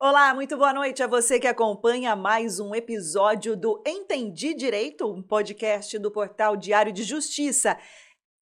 Olá, muito boa noite a você que acompanha mais um episódio do Entendi Direito, um podcast do portal Diário de Justiça.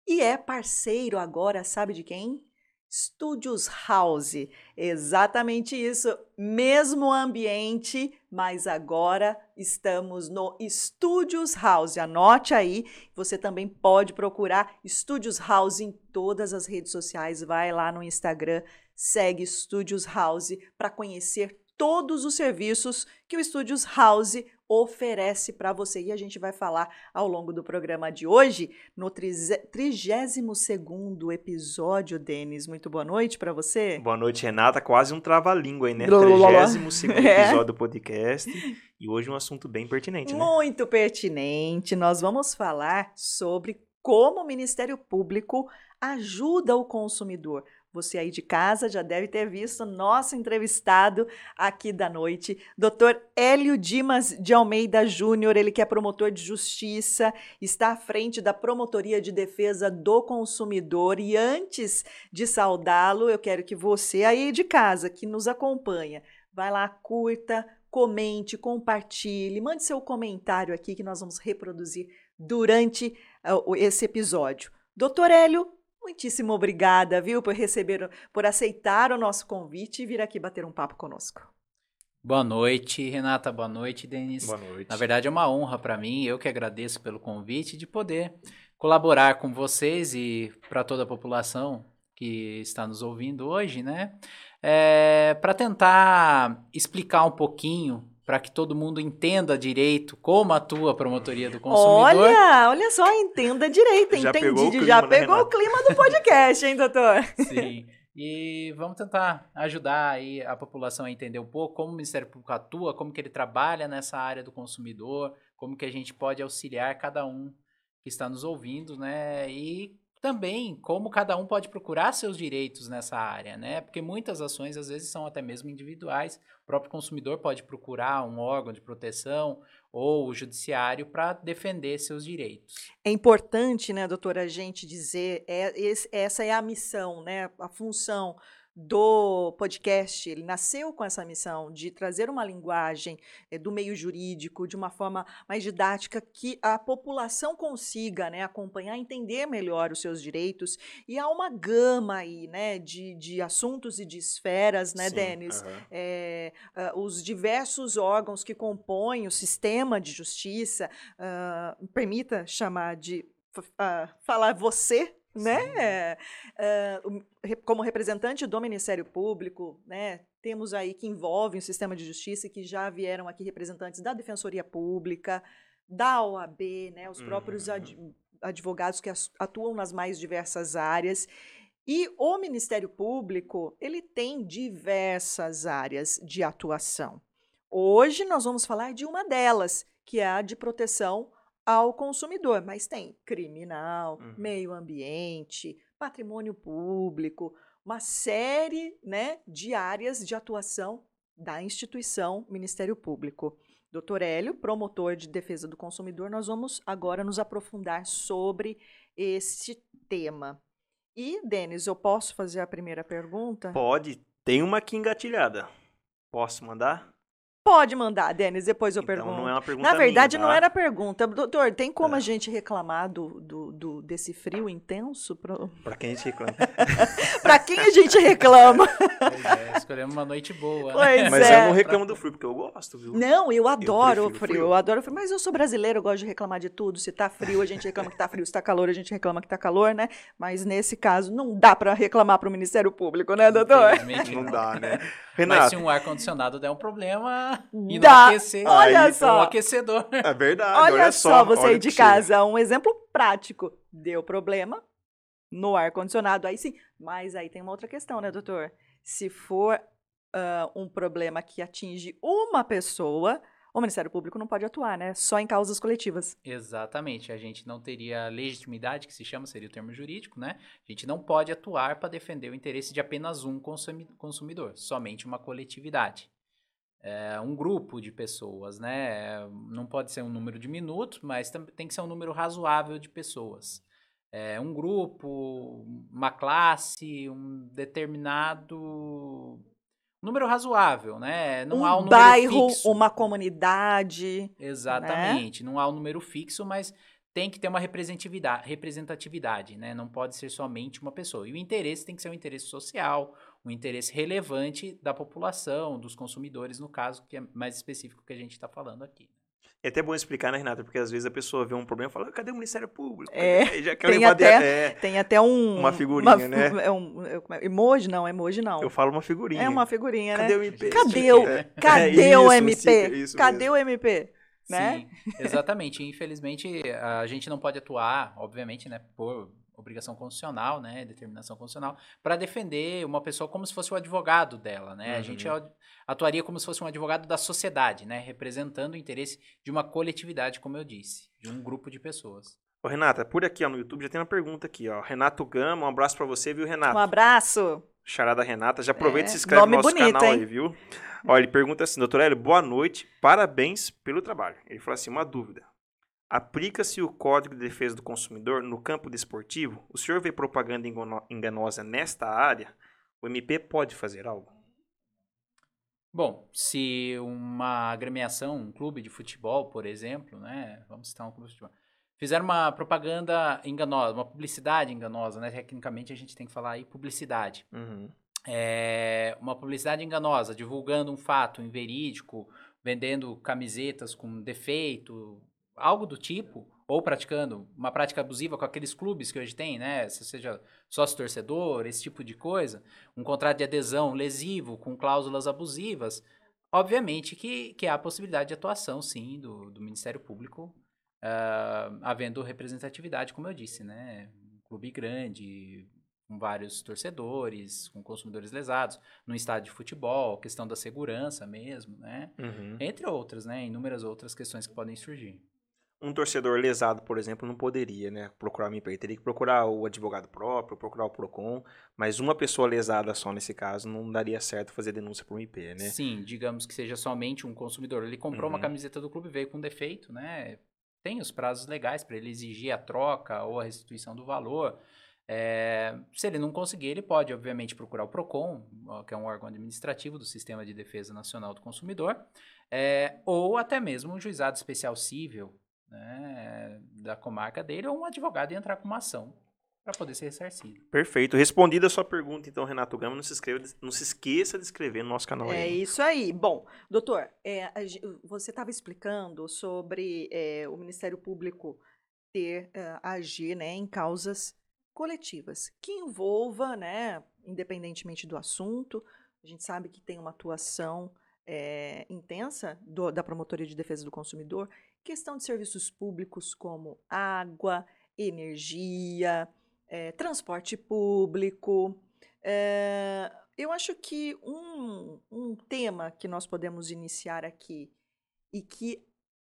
E é parceiro agora, sabe de quem? Studios House. Exatamente isso, mesmo ambiente, mas agora estamos no Studios House. Anote aí, você também pode procurar Studios House em todas as redes sociais. Vai lá no Instagram, segue Studios House para conhecer todos os serviços que o Studios House oferece para você. E a gente vai falar ao longo do programa de hoje, no 32 episódio, Denis. Muito boa noite para você. Boa noite, Renata. Quase um trava-língua aí, né? 32 é. episódio do podcast. E hoje um assunto bem pertinente, né? Muito pertinente. Nós vamos falar sobre como o Ministério Público ajuda o consumidor. Você aí de casa já deve ter visto nosso entrevistado aqui da noite, Dr. Hélio Dimas de Almeida Júnior, ele que é promotor de justiça, está à frente da Promotoria de Defesa do Consumidor. E antes de saudá-lo, eu quero que você aí de casa que nos acompanha, vai lá, curta, comente, compartilhe, mande seu comentário aqui que nós vamos reproduzir durante uh, esse episódio. Doutor Hélio, Muitíssimo obrigada, viu, por receber, por aceitar o nosso convite e vir aqui bater um papo conosco. Boa noite, Renata. Boa noite, Denis. Boa noite. Na verdade, é uma honra para mim. Eu que agradeço pelo convite de poder colaborar com vocês e para toda a população que está nos ouvindo hoje, né? É, para tentar explicar um pouquinho para que todo mundo entenda direito como atua a promotoria do consumidor. Olha, olha só, entenda direito, já entendi, pegou clima, já pegou né, o clima do podcast, hein, doutor? Sim. E vamos tentar ajudar aí a população a entender um pouco como o Ministério Público atua, como que ele trabalha nessa área do consumidor, como que a gente pode auxiliar cada um que está nos ouvindo, né? E também como cada um pode procurar seus direitos nessa área, né? Porque muitas ações às vezes são até mesmo individuais. O próprio consumidor pode procurar um órgão de proteção ou o judiciário para defender seus direitos. É importante, né, doutora, a gente dizer, é, essa é a missão, né, a função do podcast, ele nasceu com essa missão de trazer uma linguagem é, do meio jurídico de uma forma mais didática que a população consiga né, acompanhar, entender melhor os seus direitos. E há uma gama aí né, de, de assuntos e de esferas, né, Sim, Denis? É, uh, os diversos órgãos que compõem o sistema de justiça, uh, permita chamar de uh, falar você, né? Uh, como representante do Ministério Público, né? Temos aí que envolvem o sistema de justiça que já vieram aqui representantes da Defensoria Pública, da OAB, né? Os próprios uhum. advogados que atuam nas mais diversas áreas. E o Ministério Público, ele tem diversas áreas de atuação. Hoje nós vamos falar de uma delas, que é a de proteção ao consumidor, mas tem criminal, uhum. meio ambiente, patrimônio público, uma série né, de áreas de atuação da instituição Ministério Público. Doutor Hélio, promotor de defesa do consumidor, nós vamos agora nos aprofundar sobre esse tema. E, Denis, eu posso fazer a primeira pergunta? Pode. Tem uma aqui engatilhada. Posso mandar? Pode mandar, Denis, depois eu então, pergunto. Não é uma pergunta Na verdade, minha, tá? não era pergunta. Doutor, tem como é. a gente reclamar do, do, do desse frio intenso? Pro... Pra quem a gente reclama? pra quem a gente reclama? Pois é, escolhemos uma noite boa. Né? Mas é. eu não reclamo do frio, porque eu gosto, viu? Não, eu adoro eu o frio, frio, Eu adoro o frio. Mas eu sou brasileiro, eu gosto de reclamar de tudo. Se tá frio, a gente reclama que tá frio. Se tá calor, a gente reclama que tá calor, né? Mas nesse caso, não dá pra reclamar pro Ministério Público, né, doutor? Não dá, né? Renato. Mas se um ar-condicionado der um problema e Dá. não aquecer, olha aí, só. Um aquecedor. É verdade. Olha, olha só, só você aí de casa, um exemplo prático. Deu problema no ar-condicionado, aí sim. Mas aí tem uma outra questão, né, doutor? Se for uh, um problema que atinge uma pessoa, o Ministério Público não pode atuar, né? Só em causas coletivas. Exatamente. A gente não teria legitimidade, que se chama, seria o termo jurídico, né? A gente não pode atuar para defender o interesse de apenas um consumidor, somente uma coletividade. É um grupo de pessoas, né? Não pode ser um número de minutos, mas tem que ser um número razoável de pessoas. É um grupo, uma classe, um determinado número razoável, né? Não um há um número bairro, fixo. uma comunidade. Exatamente. Não há um número fixo, mas tem que ter uma representatividade, representatividade, né? Não pode ser somente uma pessoa. E o interesse tem que ser um interesse social, um interesse relevante da população, dos consumidores, no caso, que é mais específico que a gente está falando aqui. É até bom explicar, né, Renata? Porque às vezes a pessoa vê um problema e fala, cadê o Ministério Público? É, já quer tem até- é, Tem até um. Uma figurinha, uma- né? É um, é, é? emoji? Não, emoji não. eu falo uma figurinha. É uma figurinha, Cadê né? o MP? Cadê o, É. cadê É o isso, MP? isso cadê mesmo. o MP? Né? Sim, exatamente. Infelizmente, a gente não pode atuar, obviamente, né, por obrigação constitucional, né, determinação constitucional, para defender uma pessoa como se fosse o advogado dela, né? A gente Uhum. atuaria como se fosse um advogado da sociedade, né, representando o interesse de uma coletividade, como eu disse, de um grupo de pessoas. Ô, Renata, por aqui ó, no YouTube já tem uma pergunta aqui, ó. Renato Gama, um abraço pra você, viu, Renato? Um abraço. Charada Renata. Já aproveita É, e se inscreve no nosso bonito, canal hein? aí, viu? Ó, ele pergunta assim, doutor Hélio, boa noite, parabéns pelo trabalho. Ele fala assim, uma dúvida. Aplica-se o Código de Defesa do Consumidor no campo desportivo? O senhor vê propaganda engano- enganosa nesta área? O MP pode fazer algo? Bom, se uma agremiação, um clube de futebol, por exemplo, né? Vamos citar um clube de futebol. Fizer uma propaganda enganosa, uma publicidade enganosa, né? Tecnicamente a gente tem que falar aí publicidade. Uhum. É, uma publicidade enganosa, divulgando um fato inverídico, vendendo camisetas com defeito, algo do tipo, ou praticando uma prática abusiva com aqueles clubes que hoje tem, né? Se seja sócio torcedor, esse tipo de coisa, um contrato de adesão lesivo com cláusulas abusivas, obviamente que, que há a possibilidade de atuação, sim, do, do Ministério Público, ah, havendo representatividade, como eu disse, né? Um clube grande, com vários torcedores, com consumidores lesados, no estádio de futebol, questão da segurança mesmo, né? Uhum. Entre outras, né? Inúmeras outras questões que podem surgir. Um torcedor lesado, por exemplo, não poderia, né, procurar o MP. Ele teria que procurar o advogado próprio, procurar o PROCON, mas uma pessoa lesada só nesse caso não daria certo fazer denúncia por MP, né? Sim, digamos que seja somente um consumidor. Ele comprou uma Uhum. camiseta do clube, veio com defeito, né? Tem os prazos legais para ele exigir a troca ou a restituição do valor. É, se ele não conseguir, ele pode, obviamente, procurar o PROCON, que é um órgão administrativo do Sistema de Defesa Nacional do Consumidor, é, ou até mesmo um juizado especial civil né, da comarca dele, ou um advogado entrar com uma ação para poder ser ressarcido. Perfeito. Respondida a sua pergunta, então, Renato Gama, não se, inscreva, não se esqueça de inscrever no nosso canal É aí. isso aí. Bom, doutor, é, você estava explicando sobre é, o Ministério Público ter, é, agir né, em causas coletivas, que envolva, né, independentemente do assunto, a gente sabe que tem uma atuação é, intensa do- da Promotoria de Defesa do Consumidor, questão de serviços públicos como água, energia, é, transporte público. É, eu acho que um, um tema que nós podemos iniciar aqui e que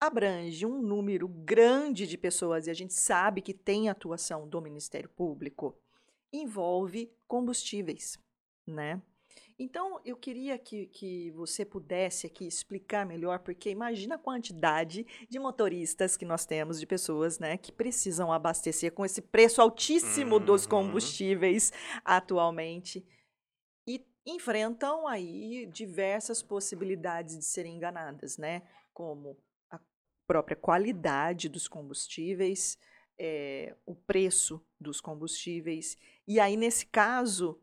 abrange um número grande de pessoas, e a gente sabe que tem atuação do Ministério Público, envolve combustíveis, né? Então, eu queria que, que você pudesse aqui explicar melhor, porque imagina a quantidade de motoristas que nós temos, de pessoas né, que precisam abastecer com esse preço altíssimo dos Uhum. combustíveis atualmente e enfrentam aí diversas possibilidades de serem enganadas, né? Como a própria qualidade dos combustíveis, eh, o preço dos combustíveis. E aí, nesse caso,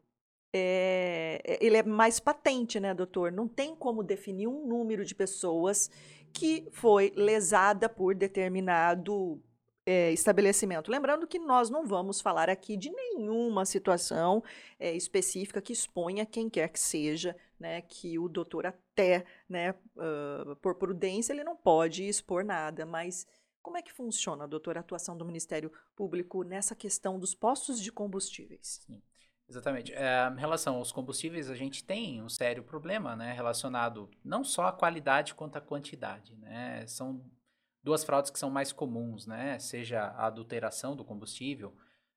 é, ele é mais patente, né, doutor? Não tem como definir um número de pessoas que foi lesada por determinado é, estabelecimento. Lembrando que nós não vamos falar aqui de nenhuma situação é, específica que exponha quem quer que seja, né, que o doutor até, né, ah, por prudência, ele não pode expor nada, mas como é que funciona, doutor, a atuação do Ministério Público nessa questão dos postos de combustíveis? Exatamente. É, em relação aos combustíveis, a gente tem um sério problema, né, relacionado não só à qualidade quanto à quantidade, né? São duas fraudes que são mais comuns, né? Seja a adulteração do combustível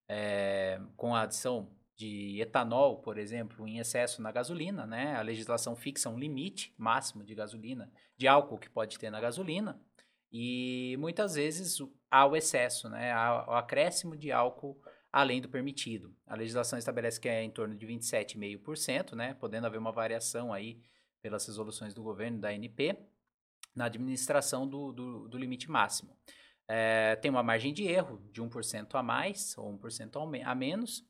é, com a adição de etanol, por exemplo, em excesso na gasolina, né? A legislação fixa um limite máximo de gasolina, de álcool que pode ter na gasolina, e muitas vezes há o excesso, né? Há o acréscimo de álcool além do permitido. A legislação estabelece que é em torno de 27,5%, né, podendo haver uma variação aí pelas resoluções do governo da ANP na administração do, do, do limite máximo. É, tem uma margem de erro de 1% a mais ou 1% a menos,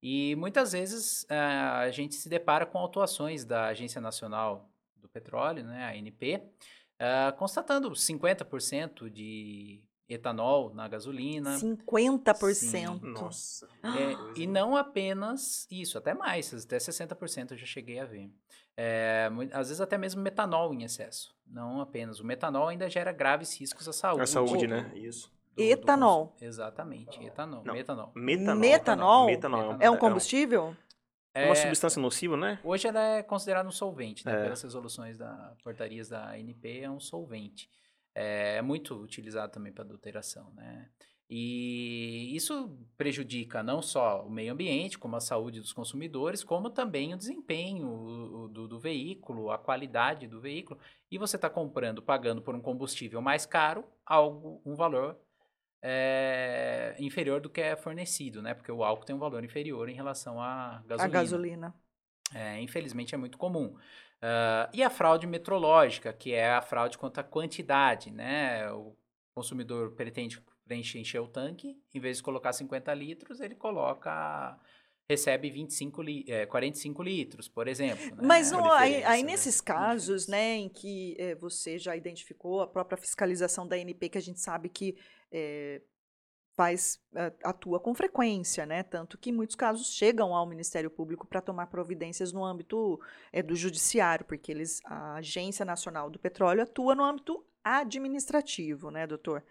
e muitas vezes uh, a gente se depara com autuações da Agência Nacional do Petróleo, né, a ANP, eh, constatando 50% de etanol na gasolina. 50%? Sim. Nossa. É, e não apenas isso, até mais, até 60% eu já cheguei a ver. É, às vezes até mesmo metanol em excesso, não apenas. O metanol ainda gera graves riscos à saúde. À saúde, né? Isso. Do, etanol. Do Exatamente, etanol. Não, metanol. Metanol? Metanol, metanol é um é combustível? É uma substância nociva, né? Hoje ela é considerada um solvente, né? É. Pelas resoluções da portarias da ANP, é um solvente. É, é muito utilizado também para adulteração, né? E isso prejudica não só o meio ambiente, como a saúde dos consumidores, como também o desempenho do, do veículo, a qualidade do veículo. E você está comprando, pagando por um combustível mais caro, algo, um valor é, inferior do que é fornecido, né? Porque o álcool tem um valor inferior em relação à gasolina. A gasolina. É, infelizmente é muito comum. Uh, e a fraude metrológica, que é a fraude quanto à quantidade, né? O consumidor pretende preencher encher o tanque, em vez de colocar 50 litros, ele coloca recebe 25 li, é, 45 litros, por exemplo. Né? Mas não, aí, aí né? nesses casos, né, em que é, você já identificou a própria fiscalização da NP, que a gente sabe que é, faz atua com frequência, né? Tanto que muitos casos chegam ao Ministério Público para tomar providências no âmbito é, do judiciário, porque eles a Agência Nacional do Petróleo atua no âmbito administrativo, né, doutor?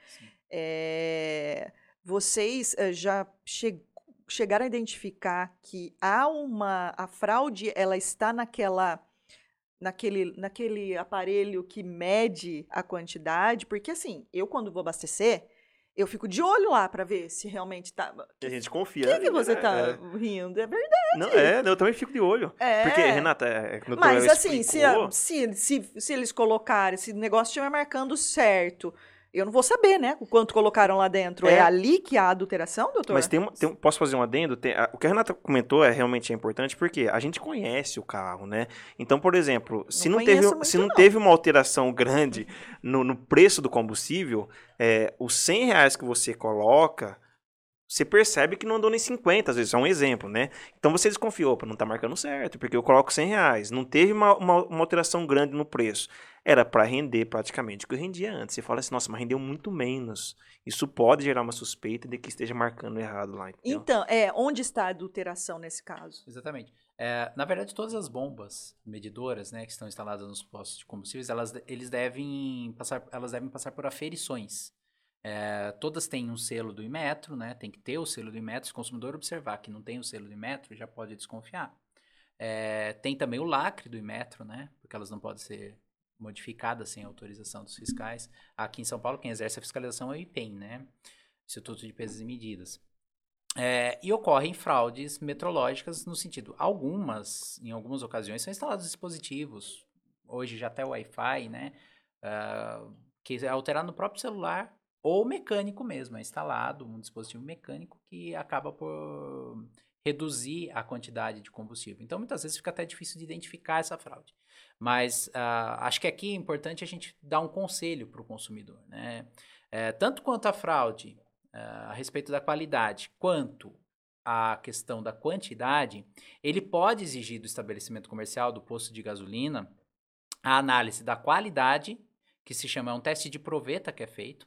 É, vocês já che chegaram a identificar que há uma a fraude ela está naquela naquele, naquele aparelho que mede a quantidade, porque assim, eu quando vou abastecer, eu fico de olho lá para ver se realmente tá. A gente confia. O que, que você né? tá é. rindo? É verdade. Não, é, eu também fico de olho. É. Porque, Renata, é, Mas assim, se, se, se, se eles colocarem, se o negócio estiver marcando certo, eu não vou saber, né? O quanto colocaram lá dentro. É, é ali que há adulteração, doutor? Mas tem, tem posso fazer um adendo? Tem, a, o que a Renata comentou é realmente é importante porque a gente conhece o carro, né? Então, por exemplo, se não, não teve, se não, não, teve uma alteração grande no, no preço do combustível, é, os 100 reais que você coloca você percebe que não andou nem 50, às vezes, é um exemplo, né? Então você desconfiou, para não tá marcando certo, porque eu coloco 100 reais. Não teve uma, uma, uma alteração grande no preço. Era para render praticamente o que eu rendia antes. Você fala assim, nossa, mas rendeu muito menos. Isso pode gerar uma suspeita de que esteja marcando errado lá. Entendeu? Então, é, onde está a adulteração nesse caso? Exatamente. É, na verdade, todas as bombas medidoras, né, que estão instaladas nos postos de combustíveis, elas, eles devem passar, elas devem passar por aferições. É, todas têm um selo do Imetro, né? Tem que ter o selo do Imetro. Se o consumidor observar que não tem o selo do Imetro, já pode desconfiar. É, tem também o lacre do Imetro, né? Porque elas não podem ser modificadas sem autorização dos fiscais. Aqui em São Paulo, quem exerce a fiscalização é o IPEM, né? Instituto de Pesos e Medidas. É, e ocorrem fraudes metrológicas no sentido, algumas, em algumas ocasiões, são instalados dispositivos, hoje já até Wi-Fi, né? Uh, que é alterado no próprio celular ou mecânico mesmo, é instalado um dispositivo mecânico que acaba por reduzir a quantidade de combustível. Então, muitas vezes fica até difícil de identificar essa fraude. Mas uh, acho que aqui é importante a gente dar um conselho para o consumidor. Né? É, tanto quanto a fraude uh, a respeito da qualidade, quanto a questão da quantidade, ele pode exigir do estabelecimento comercial, do posto de gasolina, a análise da qualidade, que se chama é um teste de proveta que é feito,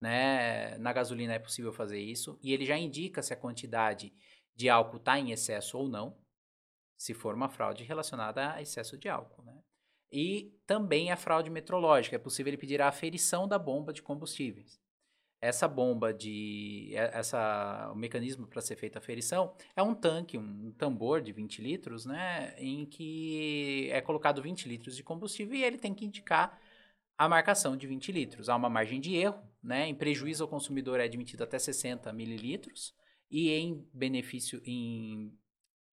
né? Na gasolina é possível fazer isso e ele já indica se a quantidade de álcool está em excesso ou não, se for uma fraude relacionada a excesso de álcool, né? E também a fraude metrológica, é possível ele pedir a aferição da bomba de combustíveis. Essa bomba de essa o mecanismo para ser feita a aferição é um tanque, um tambor de 20 litros, né, em que é colocado 20 litros de combustível e ele tem que indicar a marcação de 20 litros. Há uma margem de erro, né? Em prejuízo ao consumidor é admitido até 60 mililitros e em benefício, em,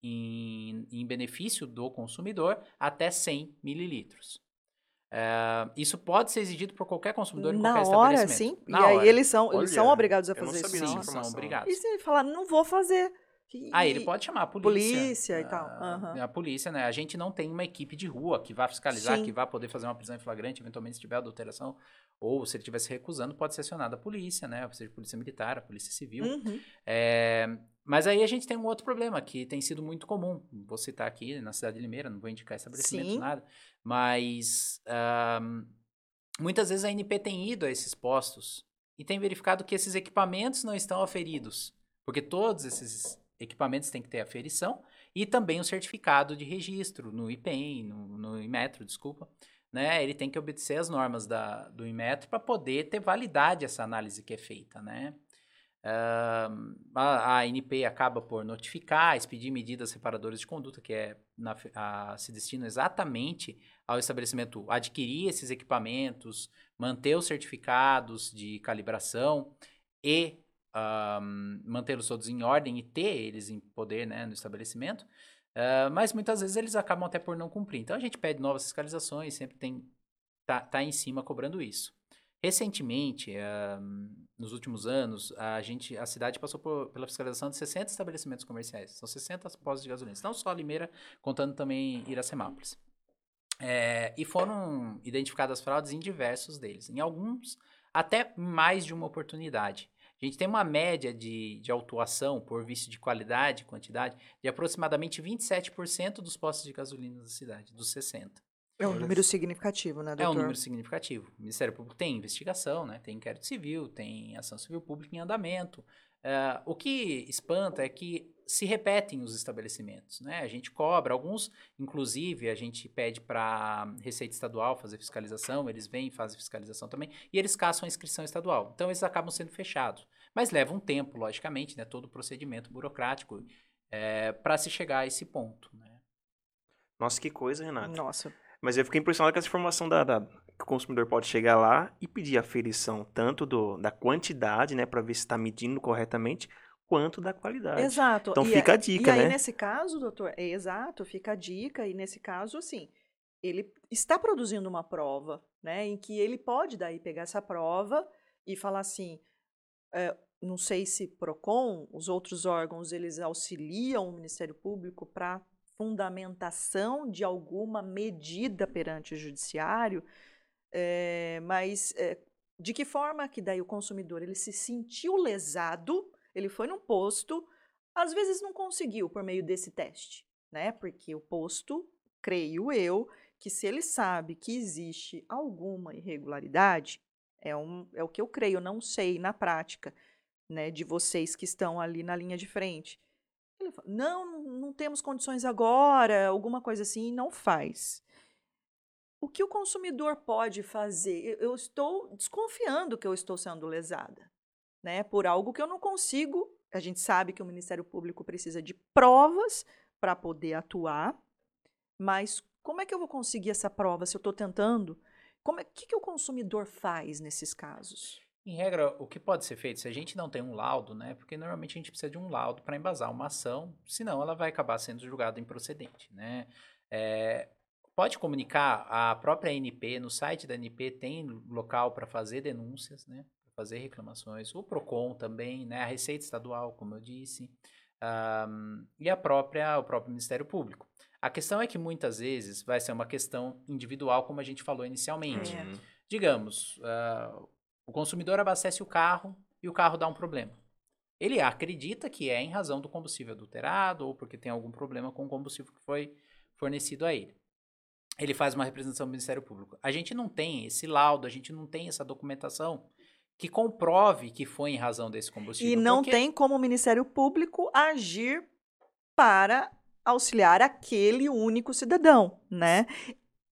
em, em benefício do consumidor até 100 mililitros. É, isso pode ser exigido por qualquer consumidor em Na qualquer hora, estabelecimento. sim. Na e aí hora. eles são, eles são Olha, obrigados a fazer isso. Sim, são obrigados. E se ele falar, não vou fazer. E- Aí ele pode chamar a polícia. Polícia e tal, Ah, aham. A polícia, né? A gente não tem uma equipe de rua que vá fiscalizar, Sim. que vá poder fazer uma prisão em flagrante, eventualmente se tiver adulteração, ou se ele estiver se recusando, pode ser acionada a polícia, né? Seja a polícia militar, a polícia civil. Uhum. É, mas aí a gente tem um outro problema que tem sido muito comum. Vou citar aqui na cidade de Limeira, não vou indicar estabelecimento, Sim. nada. Mas ahm, muitas vezes a ANP tem ido a esses postos e tem verificado que esses equipamentos não estão aferidos. Porque todos esses equipamentos têm que ter aferição e também o certificado de registro no IPEM, no, no Inmetro, desculpa. Né? Ele tem que obedecer as normas da, do Inmetro para poder ter validade essa análise que é feita, né? Ahn, a, ANP acaba por notificar, expedir medidas separadoras de conduta, que é na a- se destina exatamente ao estabelecimento adquirir esses equipamentos, manter os certificados de calibração e ahm, mantê-los todos em ordem e ter eles em poder né, no estabelecimento. Ah, mas muitas vezes eles acabam até por não cumprir. Então a gente pede novas fiscalizações, sempre tem tá, tá em cima cobrando isso. Recentemente, ahm, nos últimos anos, a gente, a cidade passou por- pela fiscalização de 60 estabelecimentos comerciais. São 60 postos de gasolina. Não só Limeira, contando também Iracemápolis. É, e foram identificadas fraudes em diversos deles. Em alguns, até mais de uma oportunidade. A gente tem uma média de, de autuação por vício de qualidade e quantidade de aproximadamente 27% dos postos de gasolina da cidade, dos 60. É um número significativo, né, É doutor? um número significativo. O Ministério Público tem investigação, né? tem inquérito civil, tem ação civil pública em andamento. Eh, o que espanta é que se repetem os estabelecimentos. Né? A gente cobra, alguns, inclusive, a gente pede para a Receita Estadual fazer fiscalização, eles vêm e fazem fiscalização também, e eles caçam a inscrição estadual. Então, eles acabam sendo fechados. Mas leva um tempo, logicamente, né? todo o procedimento burocrático para se chegar a esse ponto. Né? Nossa, que coisa, Renato. Nossa. Mas eu fiquei impressionado com essa informação da, da- que o consumidor pode chegar lá e pedir a aferição tanto do, da quantidade, né, para ver se está medindo corretamente, quanto da qualidade. Exato. Então E fica a- a dica, E aí, né? nesse caso, doutor, é exato, fica a dica, e nesse caso, assim, ele está produzindo uma prova, né, em que ele pode daí pegar essa prova e falar assim, é, não sei se PROCON, os outros órgãos, eles auxiliam o Ministério Público para fundamentação de alguma medida perante o judiciário, é, mas é, de que forma que daí o consumidor ele se sentiu lesado, ele foi num posto, às vezes não conseguiu por meio desse teste, né? Porque o posto, creio eu, que se ele sabe que existe alguma irregularidade, é, um, é o que eu creio, não sei na prática, né, de vocês que estão ali na linha de frente. Ele fala, não, não temos condições agora, alguma coisa assim, não faz. O que o consumidor pode fazer? Eu estou desconfiando que eu estou sendo lesada, né? Por algo que eu não consigo. A gente sabe que o Ministério Público precisa de provas para poder atuar, mas como é que eu vou conseguir essa prova se eu estou tentando? O é, que, que o consumidor faz nesses casos? Em regra, o que pode ser feito, se a gente não tem um laudo, né? Porque normalmente a gente precisa de um laudo para embasar uma ação, senão ela vai acabar sendo julgada improcedente, né? É, pode comunicar a própria ANP, no site da ANP tem local para fazer denúncias, né? Fazer reclamações. O PROCON também, né? A Receita Estadual, como eu disse, ahm, e a própria, o próprio Ministério Público. A questão é que muitas vezes vai ser uma questão individual, como a gente falou inicialmente. Uhum. Digamos, ah, o consumidor abastece o carro e o carro dá um problema. Ele acredita que é em razão do combustível adulterado ou porque tem algum problema com o combustível que foi fornecido a ele. Ele faz uma representação do Ministério Público. A gente não tem esse laudo, a gente não tem essa documentação que comprove que foi em razão desse combustível. E não porque- tem como o Ministério Público agir para auxiliar aquele único cidadão, né?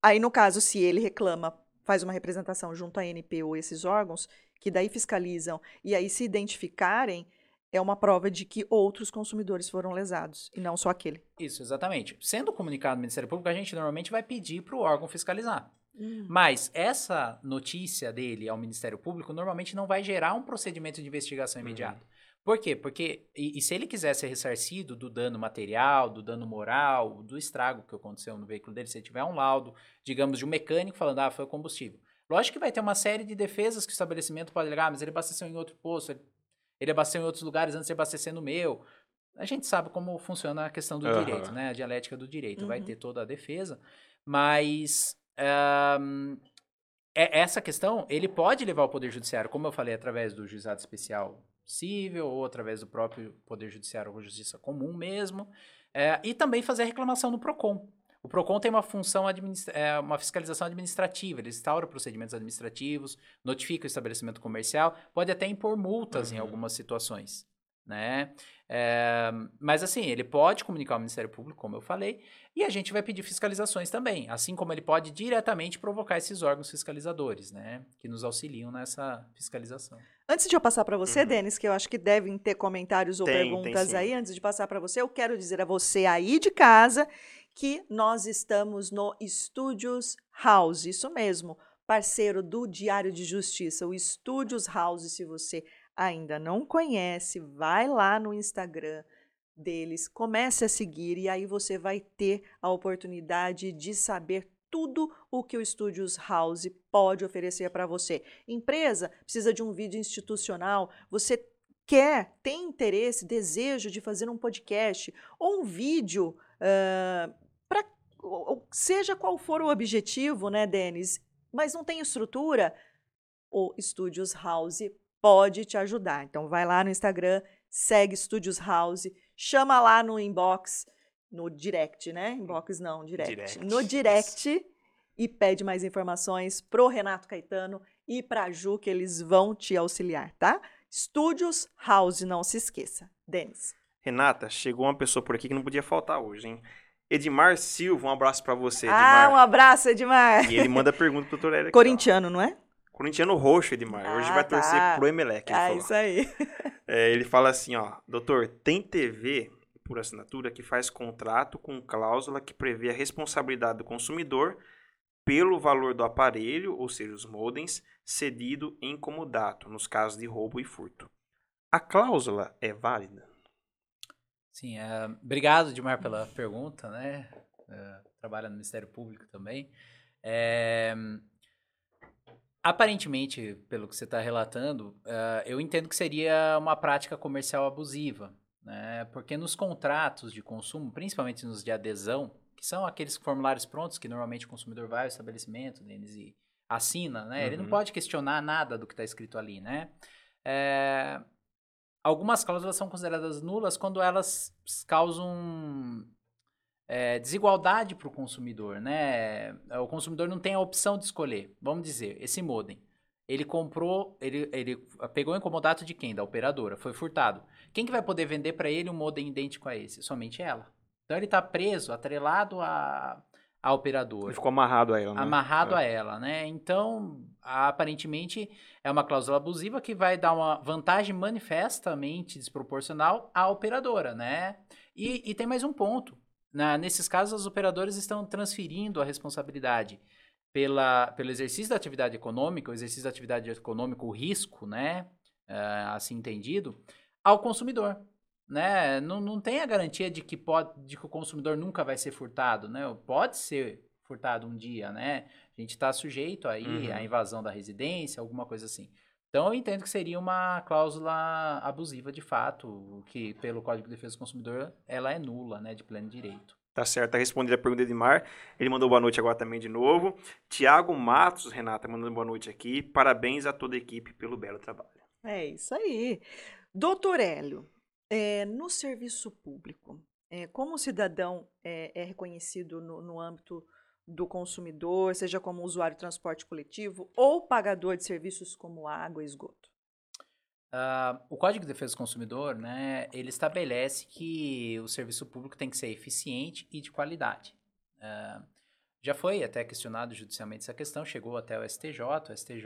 Aí, no caso, se ele reclama, faz uma representação junto à ANP ou esses órgãos, que daí fiscalizam e aí se identificarem, é uma prova de que outros consumidores foram lesados, e não só aquele. Isso, exatamente. Sendo comunicado no Ministério Público, a gente normalmente vai pedir para o órgão fiscalizar. Hum. Mas essa notícia dele ao Ministério Público normalmente não vai gerar um procedimento de investigação Uhum. imediato. Por quê? Porque, e, e, se ele quiser ser ressarcido do dano material, do dano moral, do estrago que aconteceu no veículo dele, se ele tiver um laudo, digamos, de um mecânico falando, ah, foi o combustível. Lógico que vai ter uma série de defesas que o estabelecimento pode alegar, ah, mas ele abasteceu em outro posto, ele, ele abasteceu em outros lugares antes de abastecer no meu. A gente sabe como funciona a questão do uhum. direito, né? A dialética do direito. Uhum. Vai ter toda a defesa, mas um, é, essa questão, ele pode levar ao Poder Judiciário, como eu falei, através do juizado especial civil ou através do próprio Poder Judiciário ou Justiça Comum mesmo, é, e também fazer reclamação no PROCON. O PROCON tem uma função, é, uma fiscalização administrativa, ele instaura procedimentos administrativos, notifica o estabelecimento comercial, pode até impor multas uhum. em algumas situações né? É, mas assim, ele pode comunicar ao Ministério Público, como eu falei, e a gente vai pedir fiscalizações também, assim como ele pode diretamente provocar esses órgãos fiscalizadores, né? Que nos auxiliam nessa fiscalização. Antes de eu passar para você, uhum. Denis, que eu acho que devem ter comentários ou tem, perguntas tem aí, antes de passar para você, eu quero dizer a você aí de casa que nós estamos no Estúdios House, isso mesmo, parceiro do Diário de Justiça, o Estúdios House, se você ainda não conhece, vai lá no Instagram deles, comece a seguir e aí você vai ter a oportunidade de saber tudo o que o Studios House pode oferecer para você. Empresa precisa de um vídeo institucional, você quer, tem interesse, desejo de fazer um podcast ou um vídeo uh, seja qual for o objetivo, né, Denis? Mas não tem estrutura, o Studios House pode te ajudar. Então vai lá no Instagram, segue Studios House, chama lá no inbox, no direct, né? Inbox não, direct. direct. No direct e pede mais informações pro Renato Caetano e pra Ju que eles vão te auxiliar, tá? Studios House, não se esqueça. Denis. Renata, chegou uma pessoa por aqui que não podia faltar hoje, hein? Edmar Silva, um abraço para você, Edmar. Ah, um abraço, Edmar. E ele manda pergunta pro doutor Eric. Corintiano, não é? Corintiano roxo, Edmar. Ah, Hoje vai tá. torcer pro Emelec. Ah, isso aí. É, ele fala assim, ó. Doutor, tem TV por assinatura que faz contrato com cláusula que prevê a responsabilidade do consumidor pelo valor do aparelho, ou seja, os modems, cedido em comodato, nos casos de roubo e furto. A cláusula é válida? Sim, é, obrigado, Edmar, pela pergunta, né? É, trabalha no Ministério Público também. É, Aparentemente, pelo que você está relatando, uh, eu entendo que seria uma prática comercial abusiva, né? Porque nos contratos de consumo, principalmente nos de adesão, que são aqueles formulários prontos que normalmente o consumidor vai ao estabelecimento deles e assina, né? Uhum. Ele não uhum. pode questionar nada do que está escrito ali, né? É, algumas cláusulas são consideradas nulas quando elas causam é, desigualdade para o consumidor, né? O consumidor não tem a opção de escolher. Vamos dizer, esse modem. Ele comprou, ele, ele pegou o incomodato de quem? Da operadora. Foi furtado. Quem que vai poder vender para ele um modem idêntico a esse? Somente ela. Então ele está preso, atrelado a, a operadora. Ele ficou amarrado a ela, né? Amarrado é. a ela, né? Então, aparentemente, é uma cláusula abusiva que vai dar uma vantagem manifestamente desproporcional à operadora, né? E, e tem mais um ponto. Na, nesses casos, os operadores estão transferindo a responsabilidade pela, pelo exercício da atividade econômica, o exercício da atividade econômica, o risco, né, uh, assim entendido, ao consumidor. Né? Não, não tem a garantia de que, pode, de que o consumidor nunca vai ser furtado. Né? Pode ser furtado um dia, né? A gente está sujeito aí uhum. à invasão da residência, alguma coisa assim. Então eu entendo que seria uma cláusula abusiva de fato, que pelo Código de Defesa do Consumidor ela é nula, né, de pleno direito. Tá certo, tá respondida a pergunta de Edmar. Ele mandou boa noite agora também de novo. Tiago Matos, Renata, mandando boa noite aqui. Parabéns a toda a equipe pelo belo trabalho. É isso aí. Doutor Hélio, é, no serviço público, é, como o cidadão é, é reconhecido no, no âmbito do consumidor, seja como usuário de transporte coletivo ou pagador de serviços como água e esgoto? Uh, o Código de Defesa do Consumidor, né, ele estabelece que o serviço público tem que ser eficiente e de qualidade. Uh, já foi até questionado judicialmente essa questão, chegou até o STJ. O STJ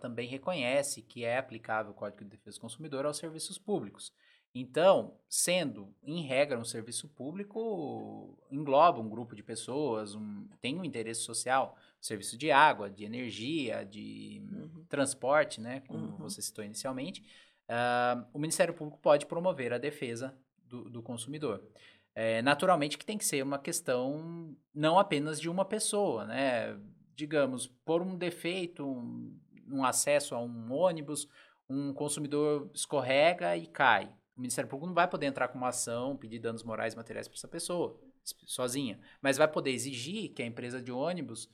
também reconhece que é aplicável o Código de Defesa do Consumidor aos serviços públicos. Então, sendo, em regra, um serviço público, engloba um grupo de pessoas, um, tem um interesse social, serviço de água, de energia, de uhum. transporte, né, como uhum. você citou inicialmente, uh, o Ministério Público pode promover a defesa do, do consumidor. É, naturalmente que tem que ser uma questão não apenas de uma pessoa, né? Digamos, por um defeito, um, um acesso a um ônibus, um consumidor escorrega e cai. O Ministério Público não vai poder entrar com uma ação, pedir danos morais e materiais para essa pessoa, sozinha. Mas vai poder exigir que a empresa de ônibus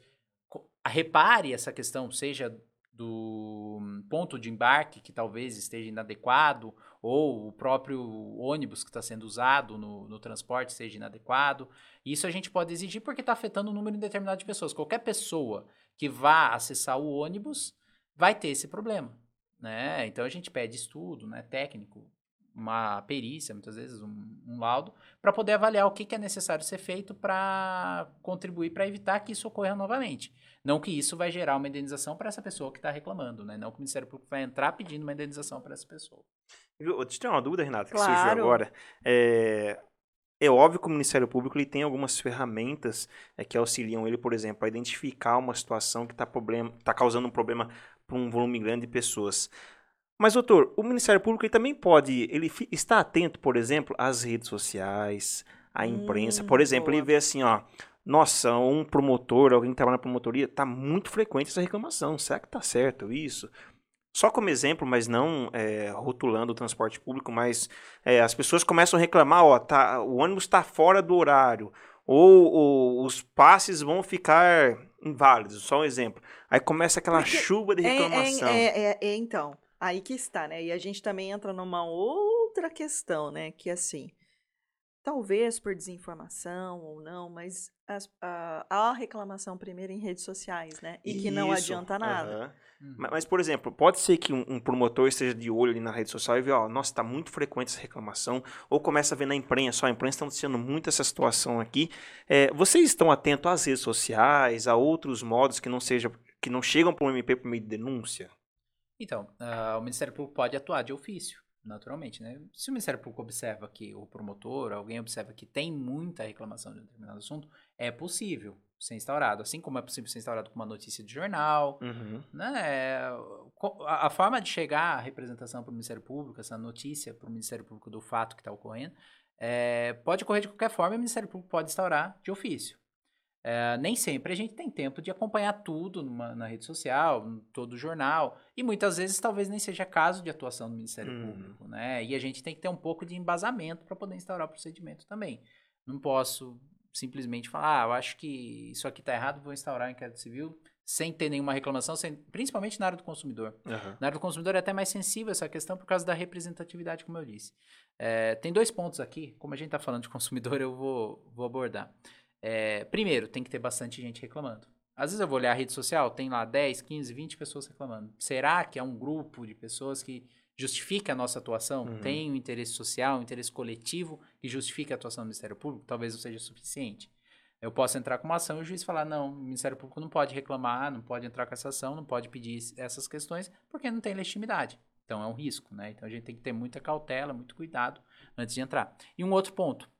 repare essa questão, seja do ponto de embarque que talvez esteja inadequado, ou o próprio ônibus que está sendo usado no, no, transporte seja inadequado. Isso a gente pode exigir porque está afetando um número indeterminado de pessoas. Qualquer pessoa que vá acessar o ônibus vai ter esse problema. Né? Então a gente pede estudo né, técnico, uma perícia, muitas vezes um, um laudo, para poder avaliar o que, que, é necessário ser feito para contribuir para evitar que isso ocorra novamente. Não que isso vai gerar uma indenização para essa pessoa que está reclamando, né? Não que o Ministério Público vai entrar pedindo uma indenização para essa pessoa. Eu tenho uma dúvida, Renata, que claro. surgiu agora. É, é óbvio que o Ministério Público ele tem algumas ferramentas é, que auxiliam ele, por exemplo, a identificar uma situação que está tá causando um problema para um volume grande de pessoas. Mas, doutor, o Ministério Público ele também pode, ele está atento, por exemplo, às redes sociais, à imprensa. Hum, por exemplo, boa. ele vê assim, ó, nossa, um promotor, alguém que trabalha na promotoria, tá muito frequente essa reclamação. Será que tá certo isso? Só como exemplo, mas não é, rotulando o transporte público, mas é, as pessoas começam a reclamar, ó, tá, o ônibus está fora do horário, ou, ou, os passes vão ficar inválidos, só um exemplo. Aí começa aquela Porque chuva de é, é, reclamação. É, é, então, Aí que está, né? E a gente também entra numa outra questão, né? Que assim, talvez por desinformação ou não, mas as, a, a reclamação primeiro em redes sociais, né? E que não adianta nada. Uhum. Mas, mas, por exemplo, pode ser que um, um, promotor esteja de olho ali na rede social e vê, ó, nossa, está muito frequente essa reclamação, ou começa a ver na imprensa, ó, a imprensa está noticiando muito essa situação aqui. É, vocês estão atentos às redes sociais, a outros modos que não seja que não chegam para o MP por meio de denúncia? Então, uh, o Ministério Público pode atuar de ofício, naturalmente, né? Se o Ministério Público observa que o promotor, alguém observa que tem muita reclamação de um determinado assunto, é possível ser instaurado, assim como é possível ser instaurado com uma notícia de jornal, uhum. né? A, a, forma de chegar à representação para o Ministério Público, essa notícia para o Ministério Público do fato que está ocorrendo, é, pode ocorrer de qualquer forma e o Ministério Público pode instaurar de ofício. É, nem sempre a gente tem tempo de acompanhar tudo numa, na rede social, todo jornal, e muitas vezes talvez nem seja caso de atuação do Ministério uhum. Público, né? E a gente tem que ter um pouco de embasamento para poder instaurar o procedimento também. Não posso simplesmente falar, ah, eu acho que isso aqui está errado, vou instaurar um inquérito civil sem ter nenhuma reclamação, sem, principalmente na área do consumidor. Uhum. Na área do consumidor é até mais sensível essa questão por causa da representatividade, como eu disse. É, tem dois pontos aqui, como a gente está falando de consumidor, eu vou, vou abordar. É, primeiro, tem que ter bastante gente reclamando. Às vezes eu vou olhar a rede social, tem lá 10, 15, 20 pessoas reclamando. Será que é um grupo de pessoas que justifica a nossa atuação? Uhum. Tem um interesse social, um interesse coletivo que justifica a atuação do Ministério Público? Talvez não seja suficiente. Eu posso entrar com uma ação e o juiz falar: não, o Ministério Público não pode reclamar, não pode entrar com essa ação, não pode pedir essas questões, porque não tem legitimidade. Então é um risco, né? Então a gente tem que ter muita cautela, muito cuidado antes de entrar. E um outro ponto: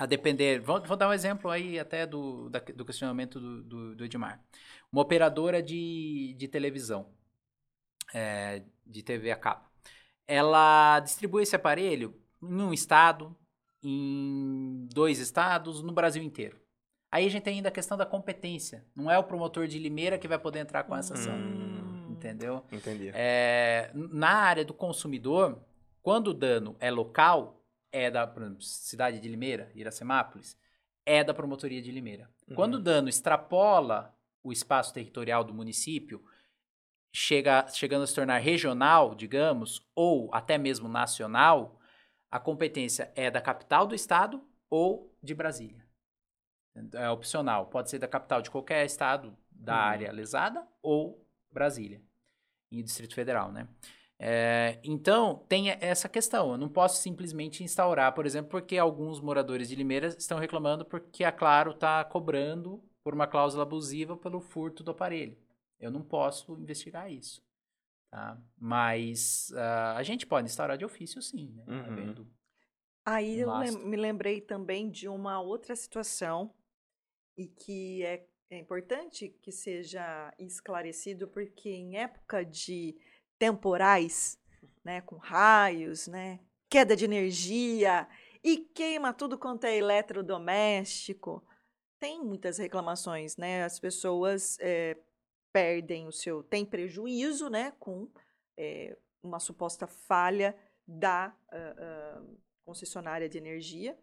a depender. Vou, vou, dar um exemplo aí até do, da, do questionamento do, do, do, Edmar. Uma operadora de, de televisão, é, de TV a cabo, ela distribui esse aparelho em um estado, em dois estados, no Brasil inteiro. Aí a gente tem ainda a questão da competência. Não é o promotor de Limeira que vai poder entrar com essa ação. Hum, entendeu? Entendi. É, na área do consumidor, quando o dano é local, é da exemplo, cidade de Limeira, Iracemápolis, é da promotoria de Limeira. Uhum. Quando o dano extrapola o espaço territorial do município, chega, chegando a se tornar regional, digamos, ou até mesmo nacional, a competência é da capital do estado ou de Brasília. É opcional. Pode ser da capital de qualquer estado da uhum. área lesada ou Brasília, em Distrito Federal, né? É, então, tem essa questão. Eu não posso simplesmente instaurar, por exemplo, porque alguns moradores de Limeira estão reclamando porque a Claro está cobrando por uma cláusula abusiva pelo furto do aparelho. Eu não posso investigar isso. Tá? Mas uh, a gente pode instaurar de ofício, sim. Né? Uhum. Aí eu lem me lembrei também de uma outra situação e que é, é importante que seja esclarecido, porque em época de temporais, né, com raios, né, queda de energia e queima tudo quanto é eletrodoméstico. Tem muitas reclamações, né? As pessoas é, perdem o seu, tem prejuízo, né, com é, uma suposta falha da uh, uh, concessionária de energia.